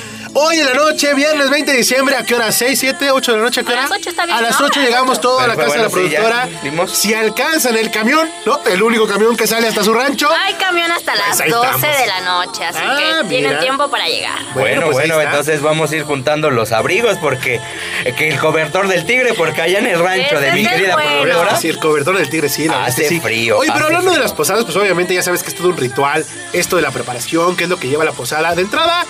Hoy en la noche, viernes 20 de diciembre, ¿a qué hora? ¿6, 7, 8 de la noche? ¿A qué A hora? las ocho está bien, A las ¿no? 8 A las llegamos todos a la casa de la productora. Si alcanzan el camión, ¿no? El único camión que sale hasta su rancho. Hay camión hasta las Pues ahí 12 estamos. de la noche, así Ah, que tienen tiempo para llegar. Bueno, pues bueno, está. entonces vamos a ir juntando los abrigos porque que el cobertor del tigre, porque allá en el rancho de mi querida bueno. productora. Ah, sí, el cobertor del tigre, sí, la Hace sí. frío, Oye, pero hablando de frío. las posadas, pues obviamente ya sabes que es todo un ritual. Esto de la preparación, qué es lo que lleva la posada. De entrada,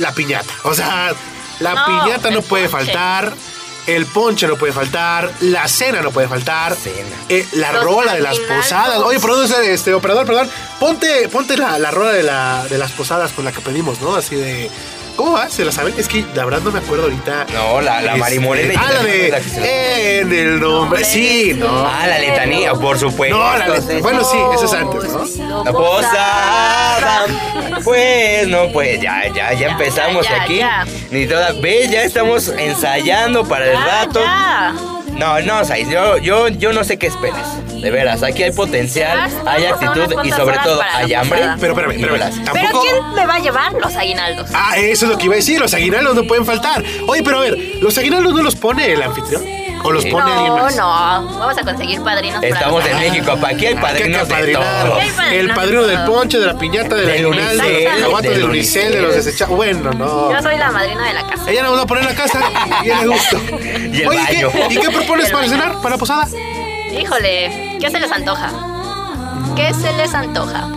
la piñata. O sea, la No, piñata no puede ponche. faltar. El ponche no puede faltar, la cena no puede faltar, Cena. eh, la Los rola de las posadas. Oye, producer, este operador, perdón, ponte, ponte la, la rola de, la, de las posadas con la que pedimos, ¿no? Así de. ¿Cómo va? ¿Se la saben? Es que la verdad no me acuerdo ahorita. No, la, la Este, Marimorena. y Ah, la de. que se la- En el nombre. Sí, no. Ah, la letanía, por supuesto. No, la letanía. Bueno, sí, eso es antes, ¿no? La posada. Pues no, pues ya, ya, ya empezamos ya, aquí. ya. Ni toda. Ve, ya estamos ensayando para el Ya, rato. No, no, Sais, yo, yo, yo no sé qué esperas. De veras, aquí hay potencial, Basta, hay actitud y sobre todo hay hambre. Pero espérame, espérame. bolas. ¿Pero Tampoco. quién me va a llevar los aguinaldos? Ah, eso es lo que iba a decir. Los aguinaldos no pueden faltar. Oye, pero a ver, ¿los aguinaldos no los pone el anfitrión? ¿O los pone alguien no, más? no. Vamos a conseguir padrinos para Estamos los en México, pa' aquí hay Ah, padrinos que de apadrinar. todo. Hay padrinos El de padrino del todo. ponche, de la piñata, del Del unicel, del aguato, del del unicel, de los unicel. desechados. Bueno, no. Yo soy la madrina de la casa. Ella nos va a poner en la casa y a gusto. Y el Oye, baño. ¿qué, ¿y qué propones para cenar, para la posada? Híjole, ¿qué se les antoja? ¿Qué se les antoja?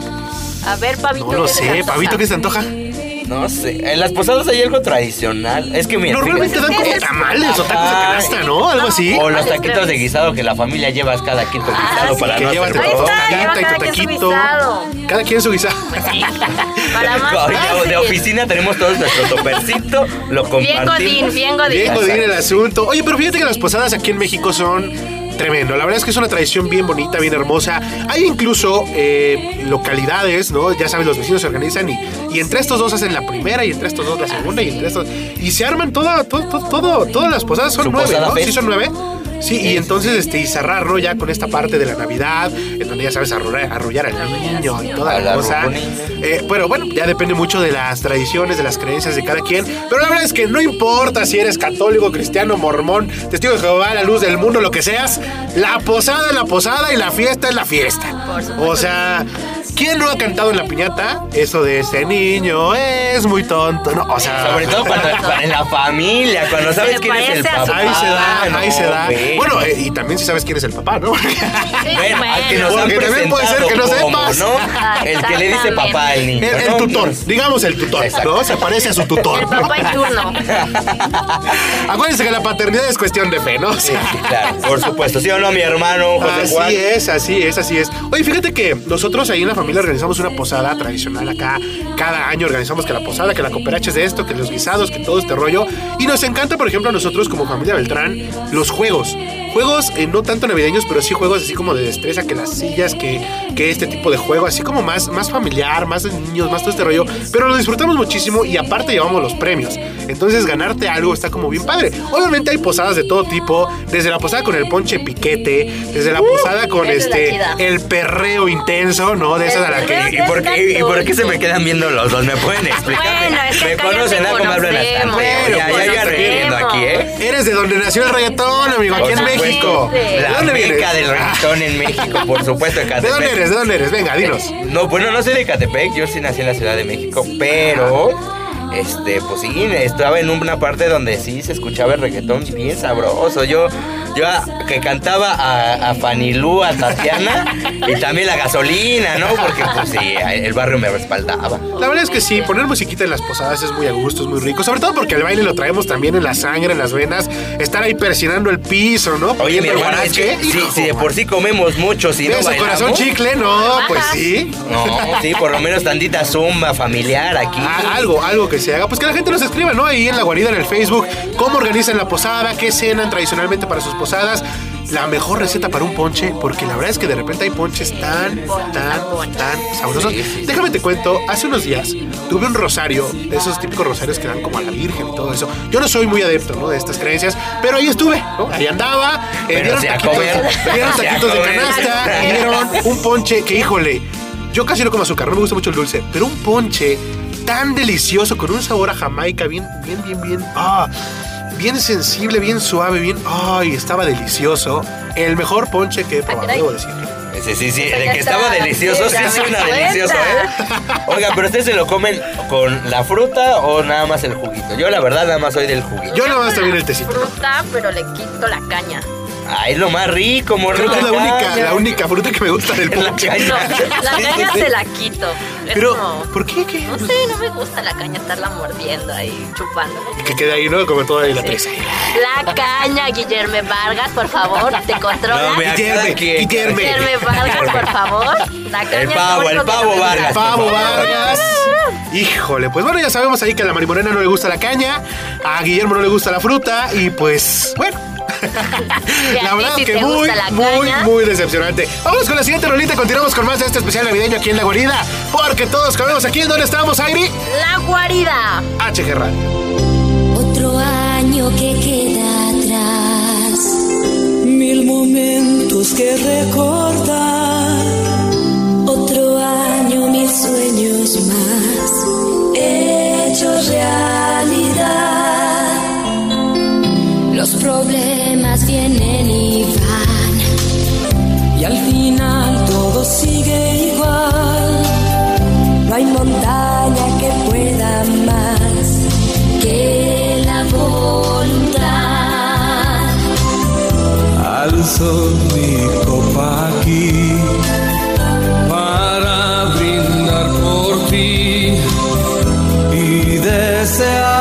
A ver, Pavito. No lo ¿qué se les sé, antoja? Pavito, ¿qué se antoja? No sé, en las posadas hay algo tradicional. Es que mira, Normalmente dan como tamales o tacos de canasta, ¿no? Algo así. O los ¿Cuáles taquitos de guisado que la familia lleva cada quien con Ah, guisado para Que no Ahí tu y tu su taquito. guisado. Cada quien su guisado. Sí. Para más de oficina tenemos todos nuestro topercito, lo Bien compartimos. godín, bien godín. Bien godín el asunto. Oye, pero fíjate que las posadas aquí en México son tremendo. La verdad es que es una tradición bien bonita, bien hermosa. Hay incluso eh, localidades, ¿no? Ya sabes, los vecinos se organizan y, y entre estos dos hacen la primera y entre estos dos la segunda y entre estos... Y se arman toda, todo, todo, todo- todas las posadas. Son nueve, ¿no? Sí, son nueve. Sí, y entonces este, y cerrar, ¿no? Ya con esta parte de la Navidad, en donde ya sabes arrollar, arrollar al niño y toda la la cosa. niño. Eh, pero bueno, ya depende mucho de las tradiciones, de las creencias de cada quien. Pero la verdad es que no importa si eres católico, cristiano, mormón, testigo de Jehová, la luz del mundo, lo que seas, la posada es la posada y la fiesta es la fiesta. O sea, ¿quién no ha cantado en la piñata eso de ese niño es muy tonto? No, o sea, Sobre todo cuando, cuando en la familia, cuando sabes quién es el papá. Ahí se da, no, ahí se da. Bueno, eh, y también si sabes quién es el papá, ¿no? Sí, Bueno, al que nos bueno. han Porque también puede ser que no como, sepas. ¿no? El que le dice papá al niño. El, el ¿no? tutor, digamos el tutor. ¿no? Se parece a su tutor. El papá en turno. Acuérdense que la paternidad es cuestión de fe, ¿no? Sí, claro, por supuesto. ¿Sí o no, mi hermano José Juan? Así es, así es, así es. Oye, fíjate que nosotros ahí en la familia organizamos una posada tradicional acá. Cada año organizamos que la posada, que la cooperacha de esto, que los guisados, que todo este rollo. Y nos encanta, por ejemplo, a nosotros como familia Beltrán, los juegos. yeah. Juegos eh, no tanto navideños, pero sí juegos así como de destreza, que las sillas, que, que este tipo de juego, así como más, más familiar, más de niños, más todo este rollo. Pero lo disfrutamos muchísimo y aparte llevamos los premios. Entonces ganarte algo está como bien padre. Obviamente hay posadas de todo tipo, desde la posada con el ponche piquete, desde la posada con esa este el perreo intenso, ¿no? De esas a la que... ¿Y por, qué, ¿Y por qué se me quedan viendo los dos? ¿Me pueden explicar? Bueno, es que me conocen. ¿Cómo hablan hasta conocemos. feo? Ya, ya, ya aquí, ¿eh? Eres de donde nació el reggaetón, amigo, aquí en supuesto, México. ¿De La meca vienes? del reggaetón en México, por supuesto, en ¿De dónde Catepec. eres? ¿De dónde eres? Venga, dinos. No, bueno, no soy de Catepec, yo sí nací en la Ciudad de México, pero este, pues sí, estaba en una parte donde sí se escuchaba el reggaetón bien sabroso. Yo, yo a- que cantaba a, a Fanilú, a Tatiana y también la gasolina, ¿no? Porque pues sí, el barrio me respaldaba. La verdad es que sí, poner musiquita en las posadas es muy a gusto, es muy rico. Sobre todo porque el baile lo traemos también en la sangre, en las venas. Estar ahí persinando el piso, ¿no? Oye, mi hermano, es que guarache. si, de por sí comemos mucho, si no bailamos... corazón chicle, no, pues sí. No, sí, por lo menos tantita zumba familiar aquí. Ah, algo, algo que se haga. Pues que la gente nos escriba, ¿no? Ahí en la guarida, en el Facebook, cómo organizan la posada, qué cenan tradicionalmente para sus posadas. La mejor receta para un ponche, porque la verdad es que de repente hay ponches tan, tan, tan sabrosos. Déjame te cuento, hace unos días tuve un rosario, de esos típicos rosarios que dan como a la Virgen y todo eso. Yo no soy muy adepto, ¿no? De estas creencias, pero ahí estuve, ¿no? Ahí andaba, eh, dieron taquitos, dieron de canasta, y dieron un ponche que, híjole, yo casi no como azúcar, no me gusta mucho el dulce, pero un ponche tan delicioso, con un sabor a Jamaica, bien, bien, bien, bien, ah, bien sensible, bien suave, bien, ay, estaba delicioso. El mejor ponche que he probado, caray. debo decir. Sí, sí, sí, de que está, estaba delicioso, sí suena delicioso. ¿eh? Oigan, pero ustedes se lo comen con la fruta o nada más el juguito. Yo la verdad nada más soy del juguito. Yo nada más también el tecito. Fruta, pero le quito la caña. Ay, es lo más rico, morro. Creo que es la única, la única fruta que me gusta del La ponche. caña. No, la caña se la quito. Es Pero, como- ¿por qué? ¿Qué? No sé, no me gusta la caña estarla mordiendo ahí, chupando. Que quede ahí, ¿no? Como toda ahí la Sí. presa. La caña, Guillermo Vargas, por favor, te controlas. No, mira, Guillermo, Vargas, por favor. La caña El pavo, el pavo. Vargas. Pavo por favor. Vargas. Híjole, pues bueno, ya sabemos ahí que a la Marimorena no le gusta la caña, a Guillermo no le gusta la fruta y pues, bueno. Y la verdad que muy, muy, caña. muy decepcionante. Vamos con la siguiente rolita, continuamos con más de este especial navideño aquí en La Guarida, porque todos comemos aquí en donde estamos, Airi. La guarida. HG Radio. Otro año que queda atrás. Mil momentos que recordar. Otro año, mil sueños más. Hechos realidad. Los problemas vienen y van. Y al final todo sigue igual. No hay montaña que pueda más que la voluntad. Alzo mi copa aquí para brindar por ti y desearte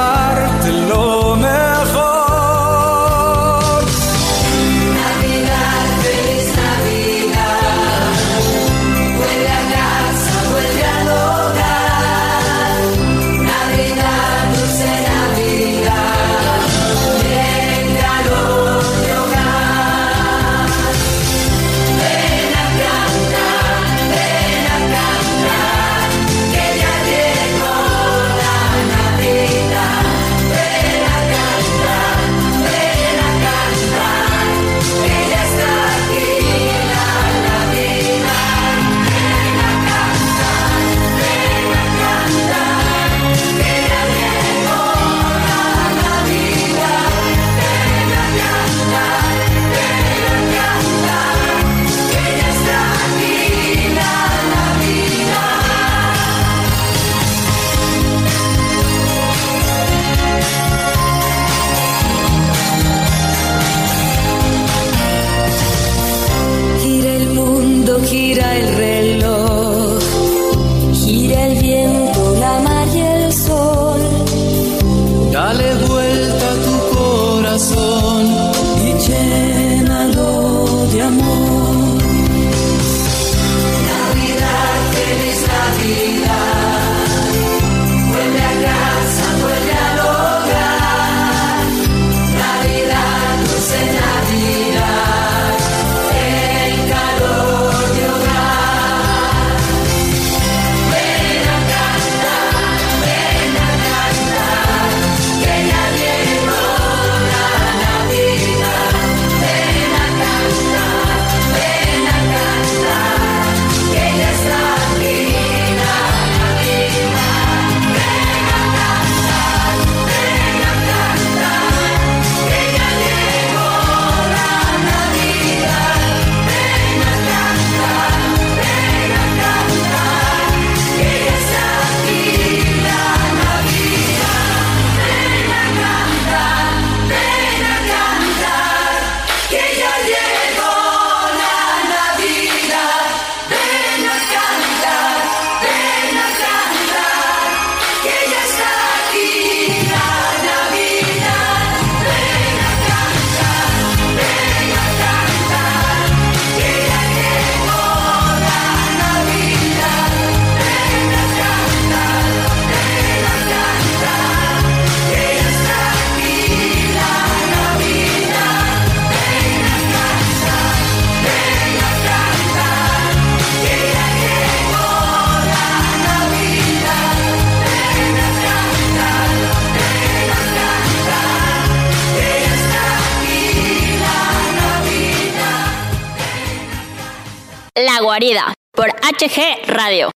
Por HG Radio.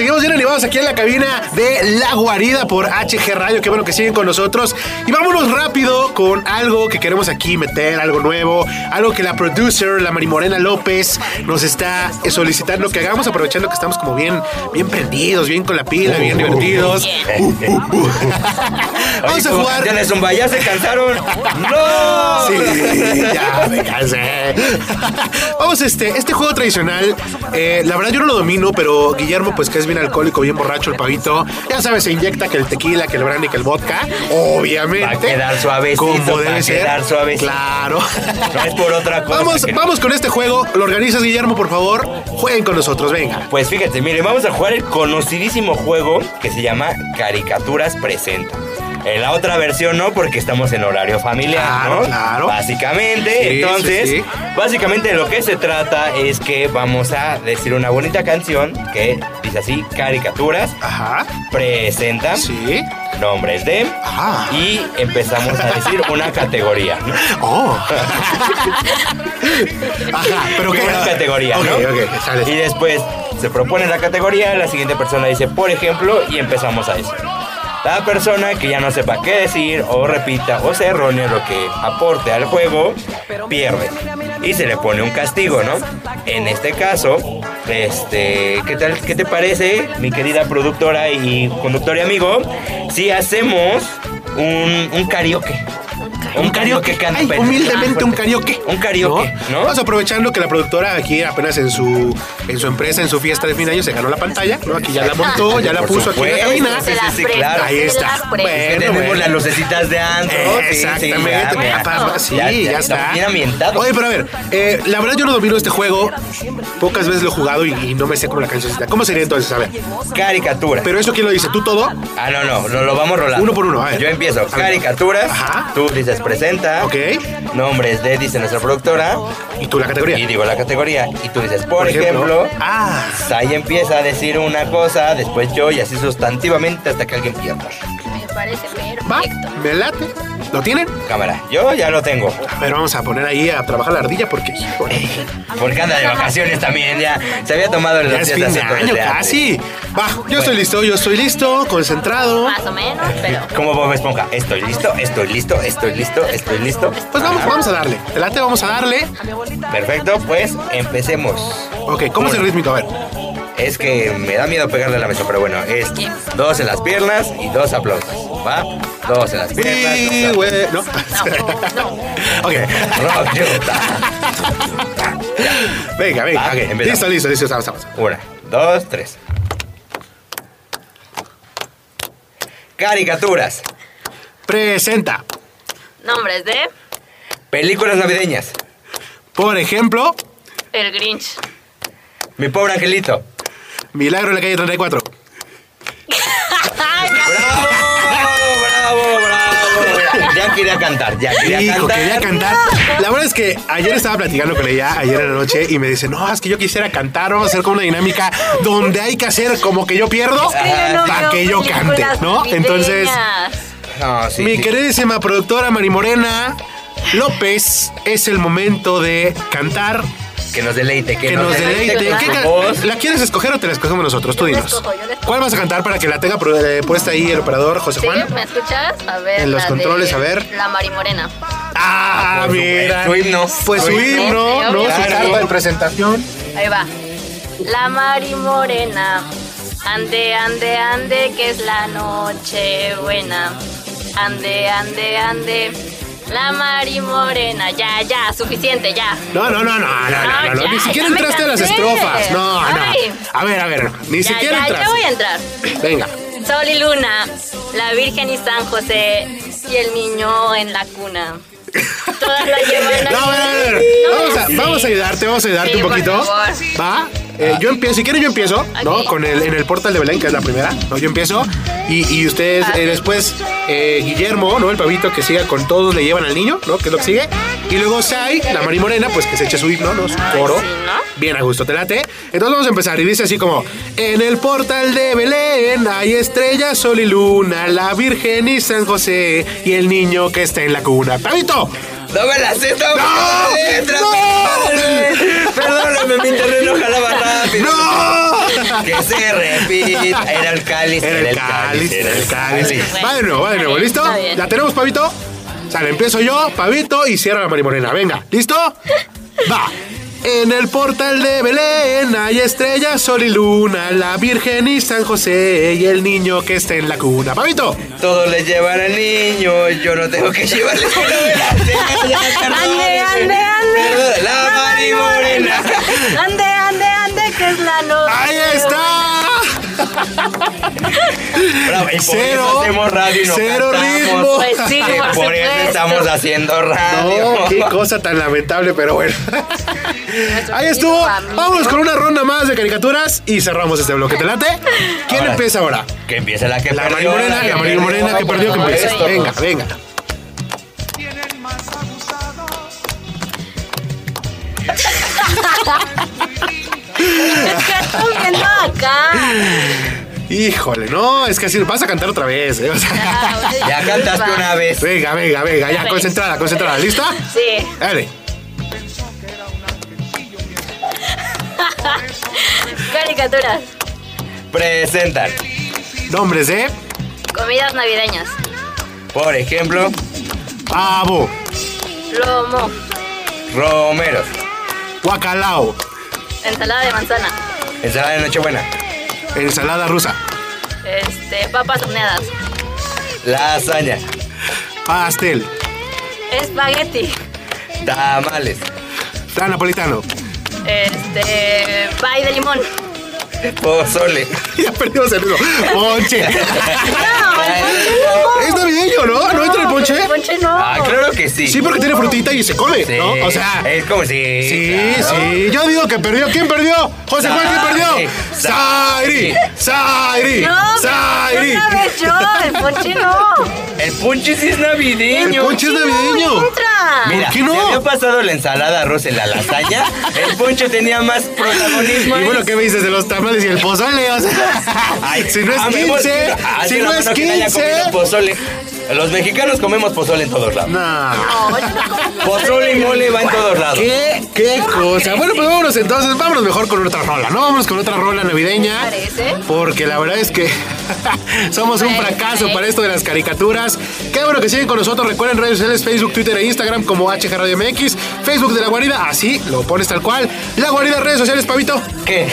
Seguimos bien animados aquí en la cabina de La Guarida por HG Radio. Qué bueno que siguen con nosotros. Y vámonos rápido con algo que queremos aquí meter, algo nuevo, algo que la producer, la Marimorena López, nos está solicitando que hagamos, aprovechando que estamos como bien, bien prendidos, bien con la pila, bien divertidos. Uh, uh, uh. Vamos a jugar. Ya Zumba, ya se cansaron. ¡No! Sí, ya me cansé. Vamos, este, este juego tradicional, eh, la verdad yo no lo domino, pero Guillermo, pues que es bien alcohólico, bien borracho el pavito, ya sabes, se inyecta que el tequila, que el brandy, que el vodka, obviamente. Va a quedar suavecito, Como debe ser. quedar suavecito. Claro. No es por otra cosa. Vamos, que- vamos con este juego. Lo organizas, Guillermo, por favor. Jueguen con nosotros, venga. Pues fíjate, miren, vamos a jugar el conocidísimo juego que se llama Caricaturas Presenta. En la otra versión no, porque estamos en horario familiar, Claro, ¿no? claro. Básicamente, Sí, entonces, sí, sí. básicamente lo que se trata es que vamos a decir una bonita canción que dice así, Caricaturas Ajá. presenta Sí. nombres de Ah. y empezamos a decir una categoría, ¿no? Oh. Ajá, pero qué. una categoría, ¿no? Y después se propone la categoría, la siguiente persona dice, por ejemplo, y empezamos a decir. La persona que ya no sepa qué decir o repita o sea erróneo lo que aporte al juego, pierde. Y se le pone un castigo, ¿no? En este caso, este, ¿qué tal, qué te parece, mi querida productora y conductor y amigo, si hacemos un, un karaoke? Un karaoke Ay, humildemente un karaoke. Un karaoke, ¿no? Vamos aprovechando que la productora aquí apenas en su en su empresa, en su fiesta de fin de año, se ganó la pantalla, ¿no? Aquí ya la montó, ya la Por puso aquí en la cabina. sí, sí, claro. Ahí está. Bueno, tenemos bueno. las lucecitas de antro. Exactamente. sí, ya, Ya, ya, está. bien ambientado. Oye, pero a ver, eh, la verdad yo no domino este juego. Pocas veces lo he jugado y, y no me sé cómo la cancioncita. ¿Cómo sería entonces? A ver. Caricatura. Pero eso quién lo dice, tú todo. Ah, no, no, no lo vamos rolando. Uno por uno, a ver. Yo empiezo. A ver. Caricaturas. Ajá. Tú dices presenta. Ok. Nombres de, dice nuestra productora. Y tú la categoría. Y digo la categoría. Y tú dices, por, Por ejemplo. ejemplo. Ah. Ahí empieza a decir una cosa, después yo y así sustantivamente hasta que alguien pierda. Parece Va, perfecto. me late. ¿Lo tienen? Cámara, yo ya lo tengo. A ver, vamos a poner ahí a trabajar la ardilla porque, Porque anda de vacaciones también, ya. Se había tomado los ya es fin de año casi. Va, yo estoy listo, yo estoy listo, concentrado. Más o menos, pero. Como Bob Esponja. Estoy listo, estoy listo, estoy listo, estoy listo. Pues vamos, vamos a darle. ¿Te late? Vamos a darle. Perfecto, pues empecemos. Ok, ¿cómo es el rítmico? A ver. Es que me da miedo pegarle a la mesa, pero bueno, es dos en las piernas y dos aplausos. ¿Va? Dos en las piernas. Sí, dos güey. No. ok. Rock Yuta. Venga, venga. Ok. Listo, listo, listo. Estamos, estamos. Una, dos, tres. Caricaturas. Presenta. Nombres de Películas navideñas. Por ejemplo, El Grinch. Mi pobre angelito. Milagro en la calle 34. ¡Bravo! ¡Bravo, bravo! Ya quería cantar, ya quería Hijo, cantar. quería cantar. La verdad es que ayer estaba platicando con ella, ayer en la noche, y me dice, no, es que yo quisiera cantar, vamos a hacer como una dinámica donde hay que hacer como que yo pierdo para que yo cante, ¿no? Entonces, No, sí, mi sí. queridísima productora Marimorena López, es el momento de cantar, Que nos deleite, que, que nos deleite. ¿Qué voz. ¿La quieres escoger o te la escogemos nosotros? Tú dinos. escojo. ¿Cuál vas a cantar para que la tenga eh, puesta ahí el operador José ¿Sí? Juan? ¿Me escuchas? A ver. En los controles, a ver. La Marimorena. Ah, Por mira. su himno. Pues su himno, ¿no? Su carta de presentación. Ahí va. La Marimorena. Ande, ande, ande, que es la noche buena. Ande, ande, ande. La Marimorena. Ya, ya, suficiente, ya. No, no, no, no, no, no, no, no. ya, Ni siquiera ya entraste a las estrofas. No, no. Ay. A ver, a ver, ni Ya, siquiera ya, ya entraste. voy a entrar. Venga. Sol y luna, la Virgen y San José y el niño en la cuna. Todas la llevan No, a ver, a ver. No, Vamos a, vamos a ayudarte, vamos a ayudarte Sí, un por poquito. favor. ¿Va? Eh, yo empiezo, si quieren yo empiezo, ¿no? Con el, en el portal de Belén, que es la primera, ¿no? Yo empiezo y, y ustedes Ah, eh, después, eh, Guillermo, ¿no? El pavito que siga con todos le llevan al niño, ¿no? Que es lo que sigue. Y luego Sai, la Mari Morena, pues que se eche su himno, ¿no? Su Ay, coro. Bien a gusto, te late. Entonces vamos a empezar y dice así como, en el portal de Belén hay estrellas, sol y luna, la Virgen y San José y el niño que está en la cuna. ¡Pavito! No me la sé, no, ¡No! me la letra, ¡No! Perdóname, mi terreno jalaba rápido. ¡No! Que se repita. Era el cáliz, Era el cáliz, era el cáliz. Va de nuevo, va de nuevo, ¿listo? ¿La tenemos, Pavito? Sale, empiezo yo, Pavito, y cierra la Mari Morena. Venga, ¿listo? Va. En el portal de Belén hay estrellas, sol y luna, la Virgen y San José y el niño que está en la cuna. Pavito. Todos le llevan al niño, yo no tengo que llevarle. Ande, ande, ande. La Mari Morena. Ande, ande, ande, que es la noche. ¡Ahí está! Bravo, y por Cero, eso hacemos radio y no cero cantamos. ritmo. Pues sí, por por eso supuesto. estamos haciendo radio. No, qué cosa tan lamentable, pero bueno. Nuestro Ahí querido estuvo. amigo. Vámonos con una ronda más de caricaturas y cerramos este bloque. ¿Te late? ¿Quién Ahora. empieza ahora? Que empiece la que La perdió. Morena, la Mari Morena que perdió, que Vamos, empiece. esto. Venga, venga. ¿Qué están viendo acá? Híjole, no, es que así vas a cantar otra vez. ¿eh? O sea, Ya cantaste una vez. venga, venga, venga, ya, concentrada, concentrada. ¿Lista? Sí. Dale. Caricaturas. Presentan, Nombres de Comidas navideñas. por ejemplo, Pavo, Lomo. Romeros, Guacalao, Ensalada de manzana. ensalada de Nochebuena, ensalada rusa, Este, papas horneadas. lasaña, pastel, Espagueti. tamales, flan napolitano. Este, pay de limón. pozole. Ya perdimos el ritmo. Ponche. No, el ponche no. Es navideño, ¿no? ¿No entra el ponche? El ponche no. Ah, claro que sí. Sí, porque tiene frutita y se come, Sí, ¿no? O sea, es como si. Sí, claro. sí. Yo digo que perdió. ¿Quién perdió? José Juan, ¿quién perdió? Sairi. Sairi. Sairi. No, Sairi. una vez yo, el ponche no. El ponche sí es navideño. El ponche es navideño. No entra. Mira, ¿Por qué no? se había pasado la ensalada rusa en la lasaña. el ponche tenía más protagonismo. Y bueno, ¿qué me dices de los tamales y el pozole? O sea, Ay, si no es amemos 15, que- ah, si no es mano que no 15. comido pozole. Los mexicanos comemos pozole en todos lados. No. Pozole y mole va en todos lados. ¿Qué? ¿Qué cosa? Bueno, pues vámonos entonces, vámonos mejor con otra rola, ¿no? Vámonos con otra rola navideña. parece? Porque la verdad es que somos un fracaso para esto de las caricaturas. Qué bueno que siguen con nosotros. Recuerden redes sociales, Facebook, Twitter e Instagram como HG Radio MX. Facebook de La Guarida, así lo pones tal cual. La Guarida, redes sociales, Pavito. ¿Qué?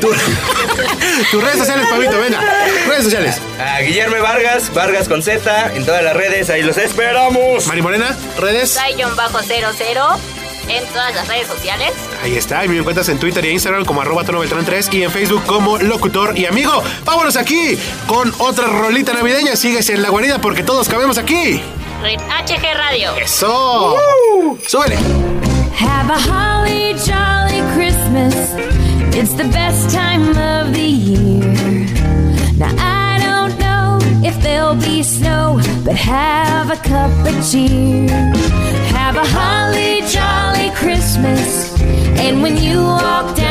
Tu- tu- Tus redes sociales, Pavito, venga. Redes sociales. A Guillermo Vargas, Vargas con Z, en todas las redes, ahí los esperamos. Mari Morena, redes. bajo 00 en todas las redes sociales. Ahí está, y me encuentras en Twitter y Instagram como arroba Tono Beltrán 3 y en Facebook como locutor y amigo. Vámonos aquí con otra rolita navideña. Sigues en la guarida porque todos cabemos aquí. Red HG Radio. ¡Eso! ¡Súbele! Have a holly jolly Christmas. It's the best time of the year. Now I if there'll be snow, but have a cup of cheer. Have a holly jolly Christmas. And when you walk down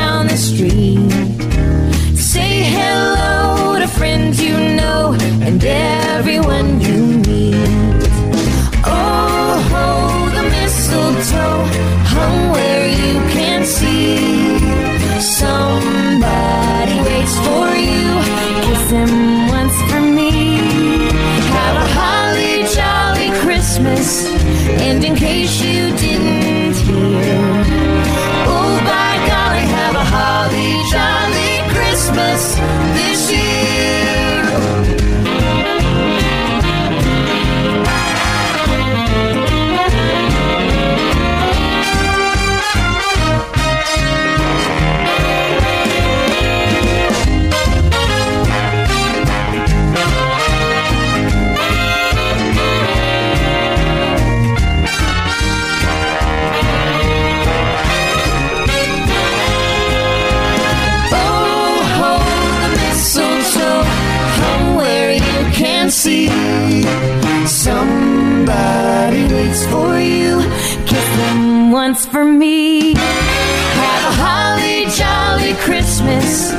for me. Have a holly jolly Christmas.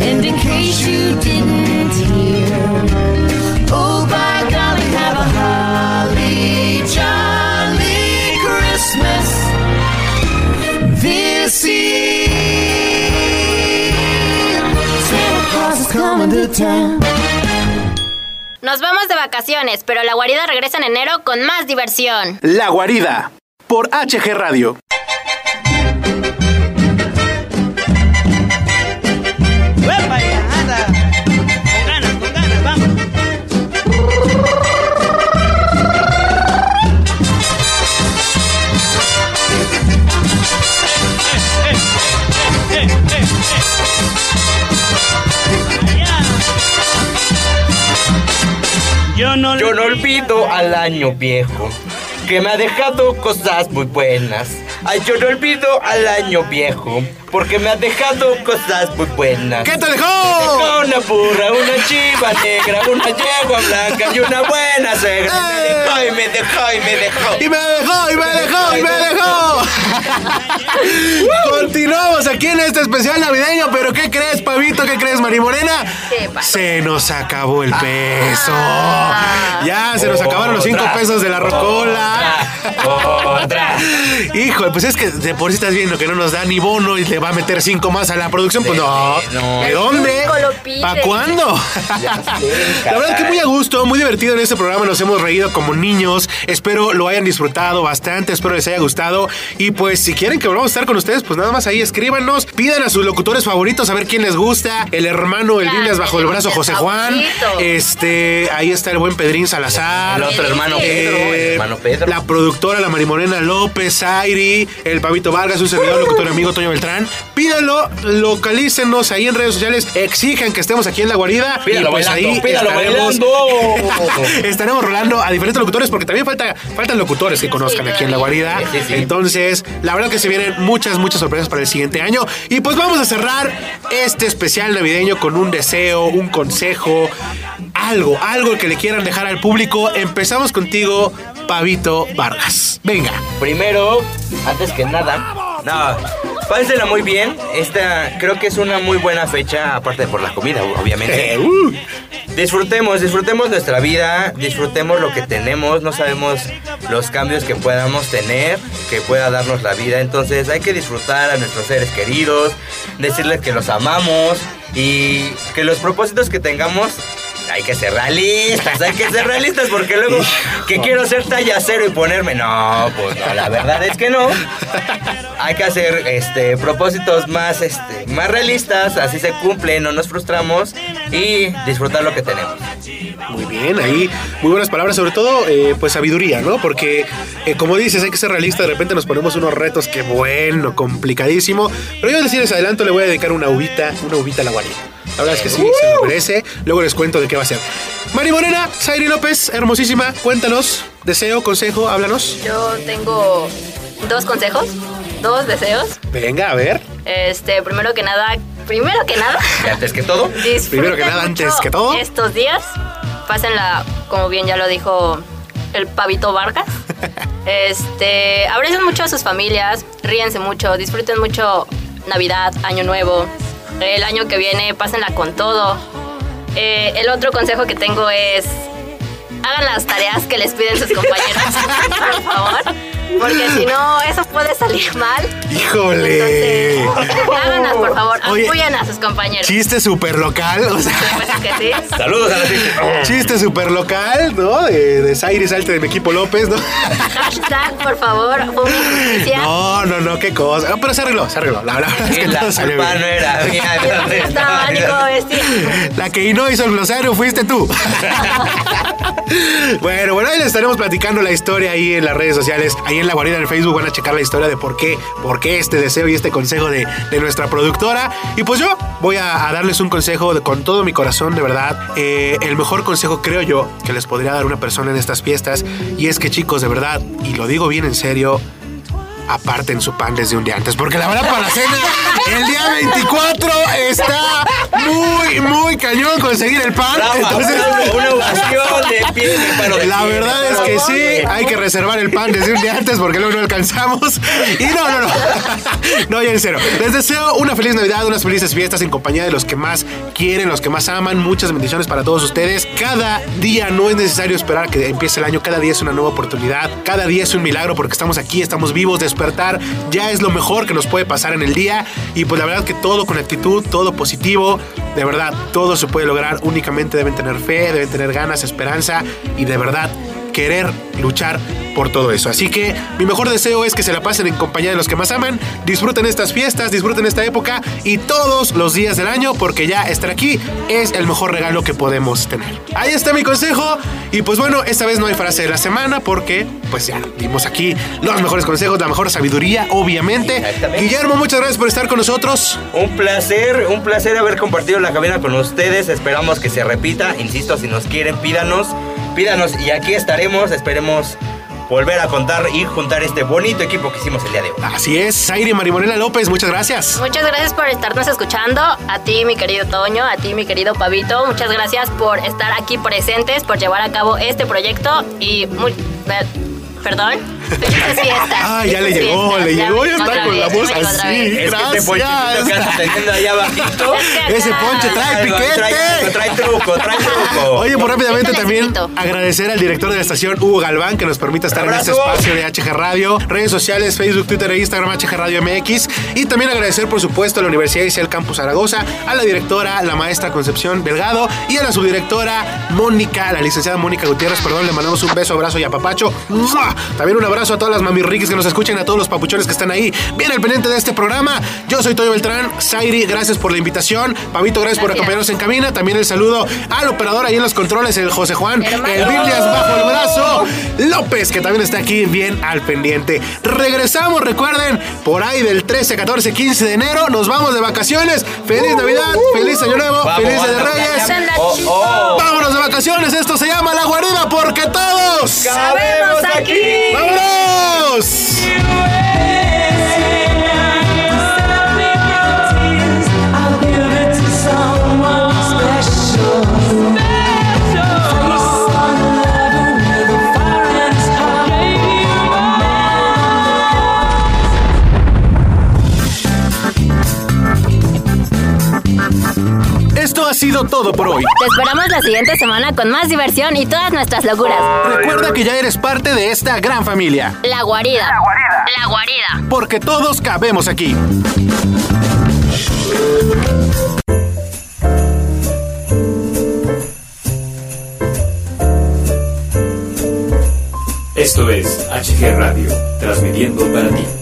And in case you didn't hear, oh by golly, have a holly jolly Christmas this year. Santa Claus is coming to town. Nos vamos de vacaciones, pero la guarida regresa en enero con más diversión. La Guarida, por HG Radio. Olvido al año viejo, que me ha dejado cosas muy buenas. Ay, yo no olvido al año viejo, porque me ha dejado cosas muy buenas. ¿Qué te Me dejó? dejó una burra, una chiva negra, una yegua blanca y una buena suegra. Me dejó y me dejó y me dejó. Y me dejó, y me dejó, y me dejó. Continuamos aquí en este especial navideño, pero ¿qué crees, Pavito? ¿Qué crees, Mari Morena? ¿Qué pasó? Se nos acabó el peso. Ya se nos acabaron los cinco pesos de la rocola. Otra. Híjole, pues es que de por sí estás viendo que no nos da ni bono y le va a meter cinco más a la producción. Pues no. no. ¿De dónde? ¿Para cuándo? La verdad que muy a gusto, muy divertido en este programa, nos hemos reído como niños. Espero lo hayan disfrutado bastante, espero les haya gustado. Y pues si quieren que volvamos a estar con ustedes, pues nada más ahí escríbanos, pidan a sus locutores favoritos a ver quién les gusta. El hermano, el Biblias bajo el brazo, José Juan. Este, ahí está el buen Pedrín Salazar. El otro hermano Pedro, el Eh, hermano Pedro. La productora, la Marimorena López, Airi, el Pavito Vargas, un servidor, locutor amigo Toño Beltrán. Pídanlo, localícenos ahí en redes sociales, exijan que estemos aquí en la guarida. Pídalo y pues bailando, ahí pídalo estaremos, estaremos rolando a diferentes locutores porque también falta, faltan locutores que conozcan aquí en la guarida. Sí, sí, sí. Entonces, la verdad que se vienen muchas, muchas sorpresas para el siguiente año. Y pues vamos a cerrar este especial navideño con un deseo, un consejo, algo, algo que le quieran dejar al público. Empezamos contigo, Pavito Vargas. Venga. Primero, antes que nada, no, pásensela muy bien. Esta creo que es una muy buena fecha, aparte de por la comida, obviamente. Eh, uh. Disfrutemos, disfrutemos nuestra vida, disfrutemos lo que tenemos, no sabemos los cambios que podamos tener, que pueda darnos la vida, entonces hay que disfrutar a nuestros seres queridos, decirles que los amamos y que los propósitos que tengamos hay que ser realistas, hay que ser realistas porque luego que quiero ser talla cero y ponerme, no, pues no, la verdad es que no. Hay que hacer este propósitos más este más realistas, así se cumplen, no nos frustramos y disfrutar lo que tenemos. Muy bien, ahí muy buenas palabras, sobre todo eh, pues sabiduría, ¿no? Porque eh, como dices, hay que ser realista, de repente nos ponemos unos retos que bueno, complicadísimo, pero yo decirles adelanto le voy a dedicar una uvita, una uvita a la guarida. La verdad es que sí, se lo merece. Luego les cuento de qué va a ser. Mari Morena, López, hermosísima, cuéntanos, deseo, consejo, háblanos. Yo tengo dos consejos, dos deseos. Venga, a ver. Este, primero que nada, primero que nada, antes que todo, Primero que nada, antes que todo. Estos días, pásenla, como bien ya lo dijo el pavito Vargas. Este, abracen mucho a sus familias, ríense mucho, disfruten mucho Navidad, Año Nuevo. El año que viene, pásenla con todo. Eh, el otro consejo que tengo es hagan las tareas que les piden sus compañeros, por favor. Porque si no, eso puede salir mal. Híjole. Entonces, háganlas, por favor. Oye, Apoyen a sus compañeros. Chiste súper local, o sea, que sí. saludos a la gente. chiste súper local, ¿no? De, de Zairi Salte de mi equipo López, ¿no? Hashtag, por favor. No, no, no, qué cosa. Ah, pero se arregló, se arregló. La verdad es que la todo salió bien. no era mía. Estaba Nico vestido. La que no hizo el glosario fuiste tú. bueno, bueno, ahí les estaremos platicando la historia ahí en las redes sociales. Ahí en la guarida en Facebook van a checar la historia de por qué, por qué este deseo y este consejo de, de nuestra productora. Y pues yo voy a, a darles un consejo de- con todo mi corazón, de verdad. Eh, el mejor consejo, creo yo, que les podría dar una persona en estas fiestas. Y es que, chicos, de verdad, y lo digo bien en serio, aparten su pan desde un día antes. Porque la verdad, para la cena, el día 24 está muy, muy cañón conseguir el pan. Bravo, Entonces, bravo, una ovación de pie, la verdad es que sí, hay que reservar el pan desde un día antes porque luego no alcanzamos. Y no, no, no. No, ya en serio. Les deseo una feliz Navidad, unas felices fiestas en compañía de los que más quieren, los que más aman. Muchas bendiciones para todos ustedes. Cada día no es necesario esperar que empiece el año. Cada día es una nueva oportunidad. Cada día es un milagro porque estamos aquí, estamos vivos. Ya es lo mejor que nos puede pasar en el día. Y pues la verdad que todo con actitud, todo positivo. De verdad, todo se puede lograr. Únicamente deben tener fe, deben tener ganas, esperanza y de verdad querer luchar por todo eso. Así que mi mejor deseo es que se la pasen en compañía de los que más aman, disfruten estas fiestas, disfruten esta época y todos los días del año porque ya estar aquí es el mejor regalo que podemos tener. Ahí está mi consejo y pues bueno, esta vez no hay frase de la semana porque pues ya dimos aquí los mejores consejos, la mejor sabiduría, obviamente. Guillermo, muchas gracias por estar con nosotros. Un placer, un placer haber compartido la cabina con ustedes. Esperamos que se repita. Insisto, si nos quieren, pídanos. Pídanos y aquí estaremos. Esperemos volver a contar y juntar este bonito equipo que hicimos el día de hoy. Así es, Zaire Marimorela López, muchas gracias. Muchas gracias por estarnos escuchando. A ti, mi querido Toño, a ti, mi querido Pavito. Muchas gracias por estar aquí presentes, por llevar a cabo este proyecto y muy... eh, Perdón. Felices fiestas. Ah, ya le llegó, le llegó, ya está con la voz así. este Gracias. teniendo allá abajito. Ese ponche trae piquete. Trae, truco, trae truco, trae truco. Oye, pues rápidamente también agradecer al director de la estación, Hugo Galván, que nos permite estar en este espacio de HG Radio, redes sociales, Facebook, Twitter e Instagram, HG Radio MX. Y también agradecer, por supuesto, a la Universidad ICEL Campus Zaragoza, a la directora, la maestra Concepción Delgado y a la subdirectora Mónica, la licenciada Mónica Gutiérrez, perdón, le mandamos un beso, abrazo y apapacho. También un abrazo a todas las mamirriquis que nos escuchen, a todos los papuchones que están ahí, bien al pendiente de este programa. Yo soy Toyo Beltrán, Zairi, gracias por la invitación. Pavito, gracias, por acompañarnos en cabina. También el saludo al operador ahí en los controles, el José Juan, Hermano. el Biblias bajo el brazo, López, que también está aquí bien al pendiente. Regresamos, recuerden, por ahí del 13, 14, 15 de enero, nos vamos de vacaciones. Feliz Navidad, feliz Año Nuevo, Vamos, feliz de Reyes. vamos. Oh, oh. Vámonos de vacaciones, esto se llama La Guarida porque todos. ¡Cabemos aquí! ¡Vámonos! Deus! Sido todo por hoy. Te esperamos la siguiente semana con más diversión y todas nuestras locuras. Recuerda que ya eres parte de esta gran familia, La guarida. La guarida. La guarida. porque todos cabemos aquí. Esto es HG Radio, transmitiendo para ti.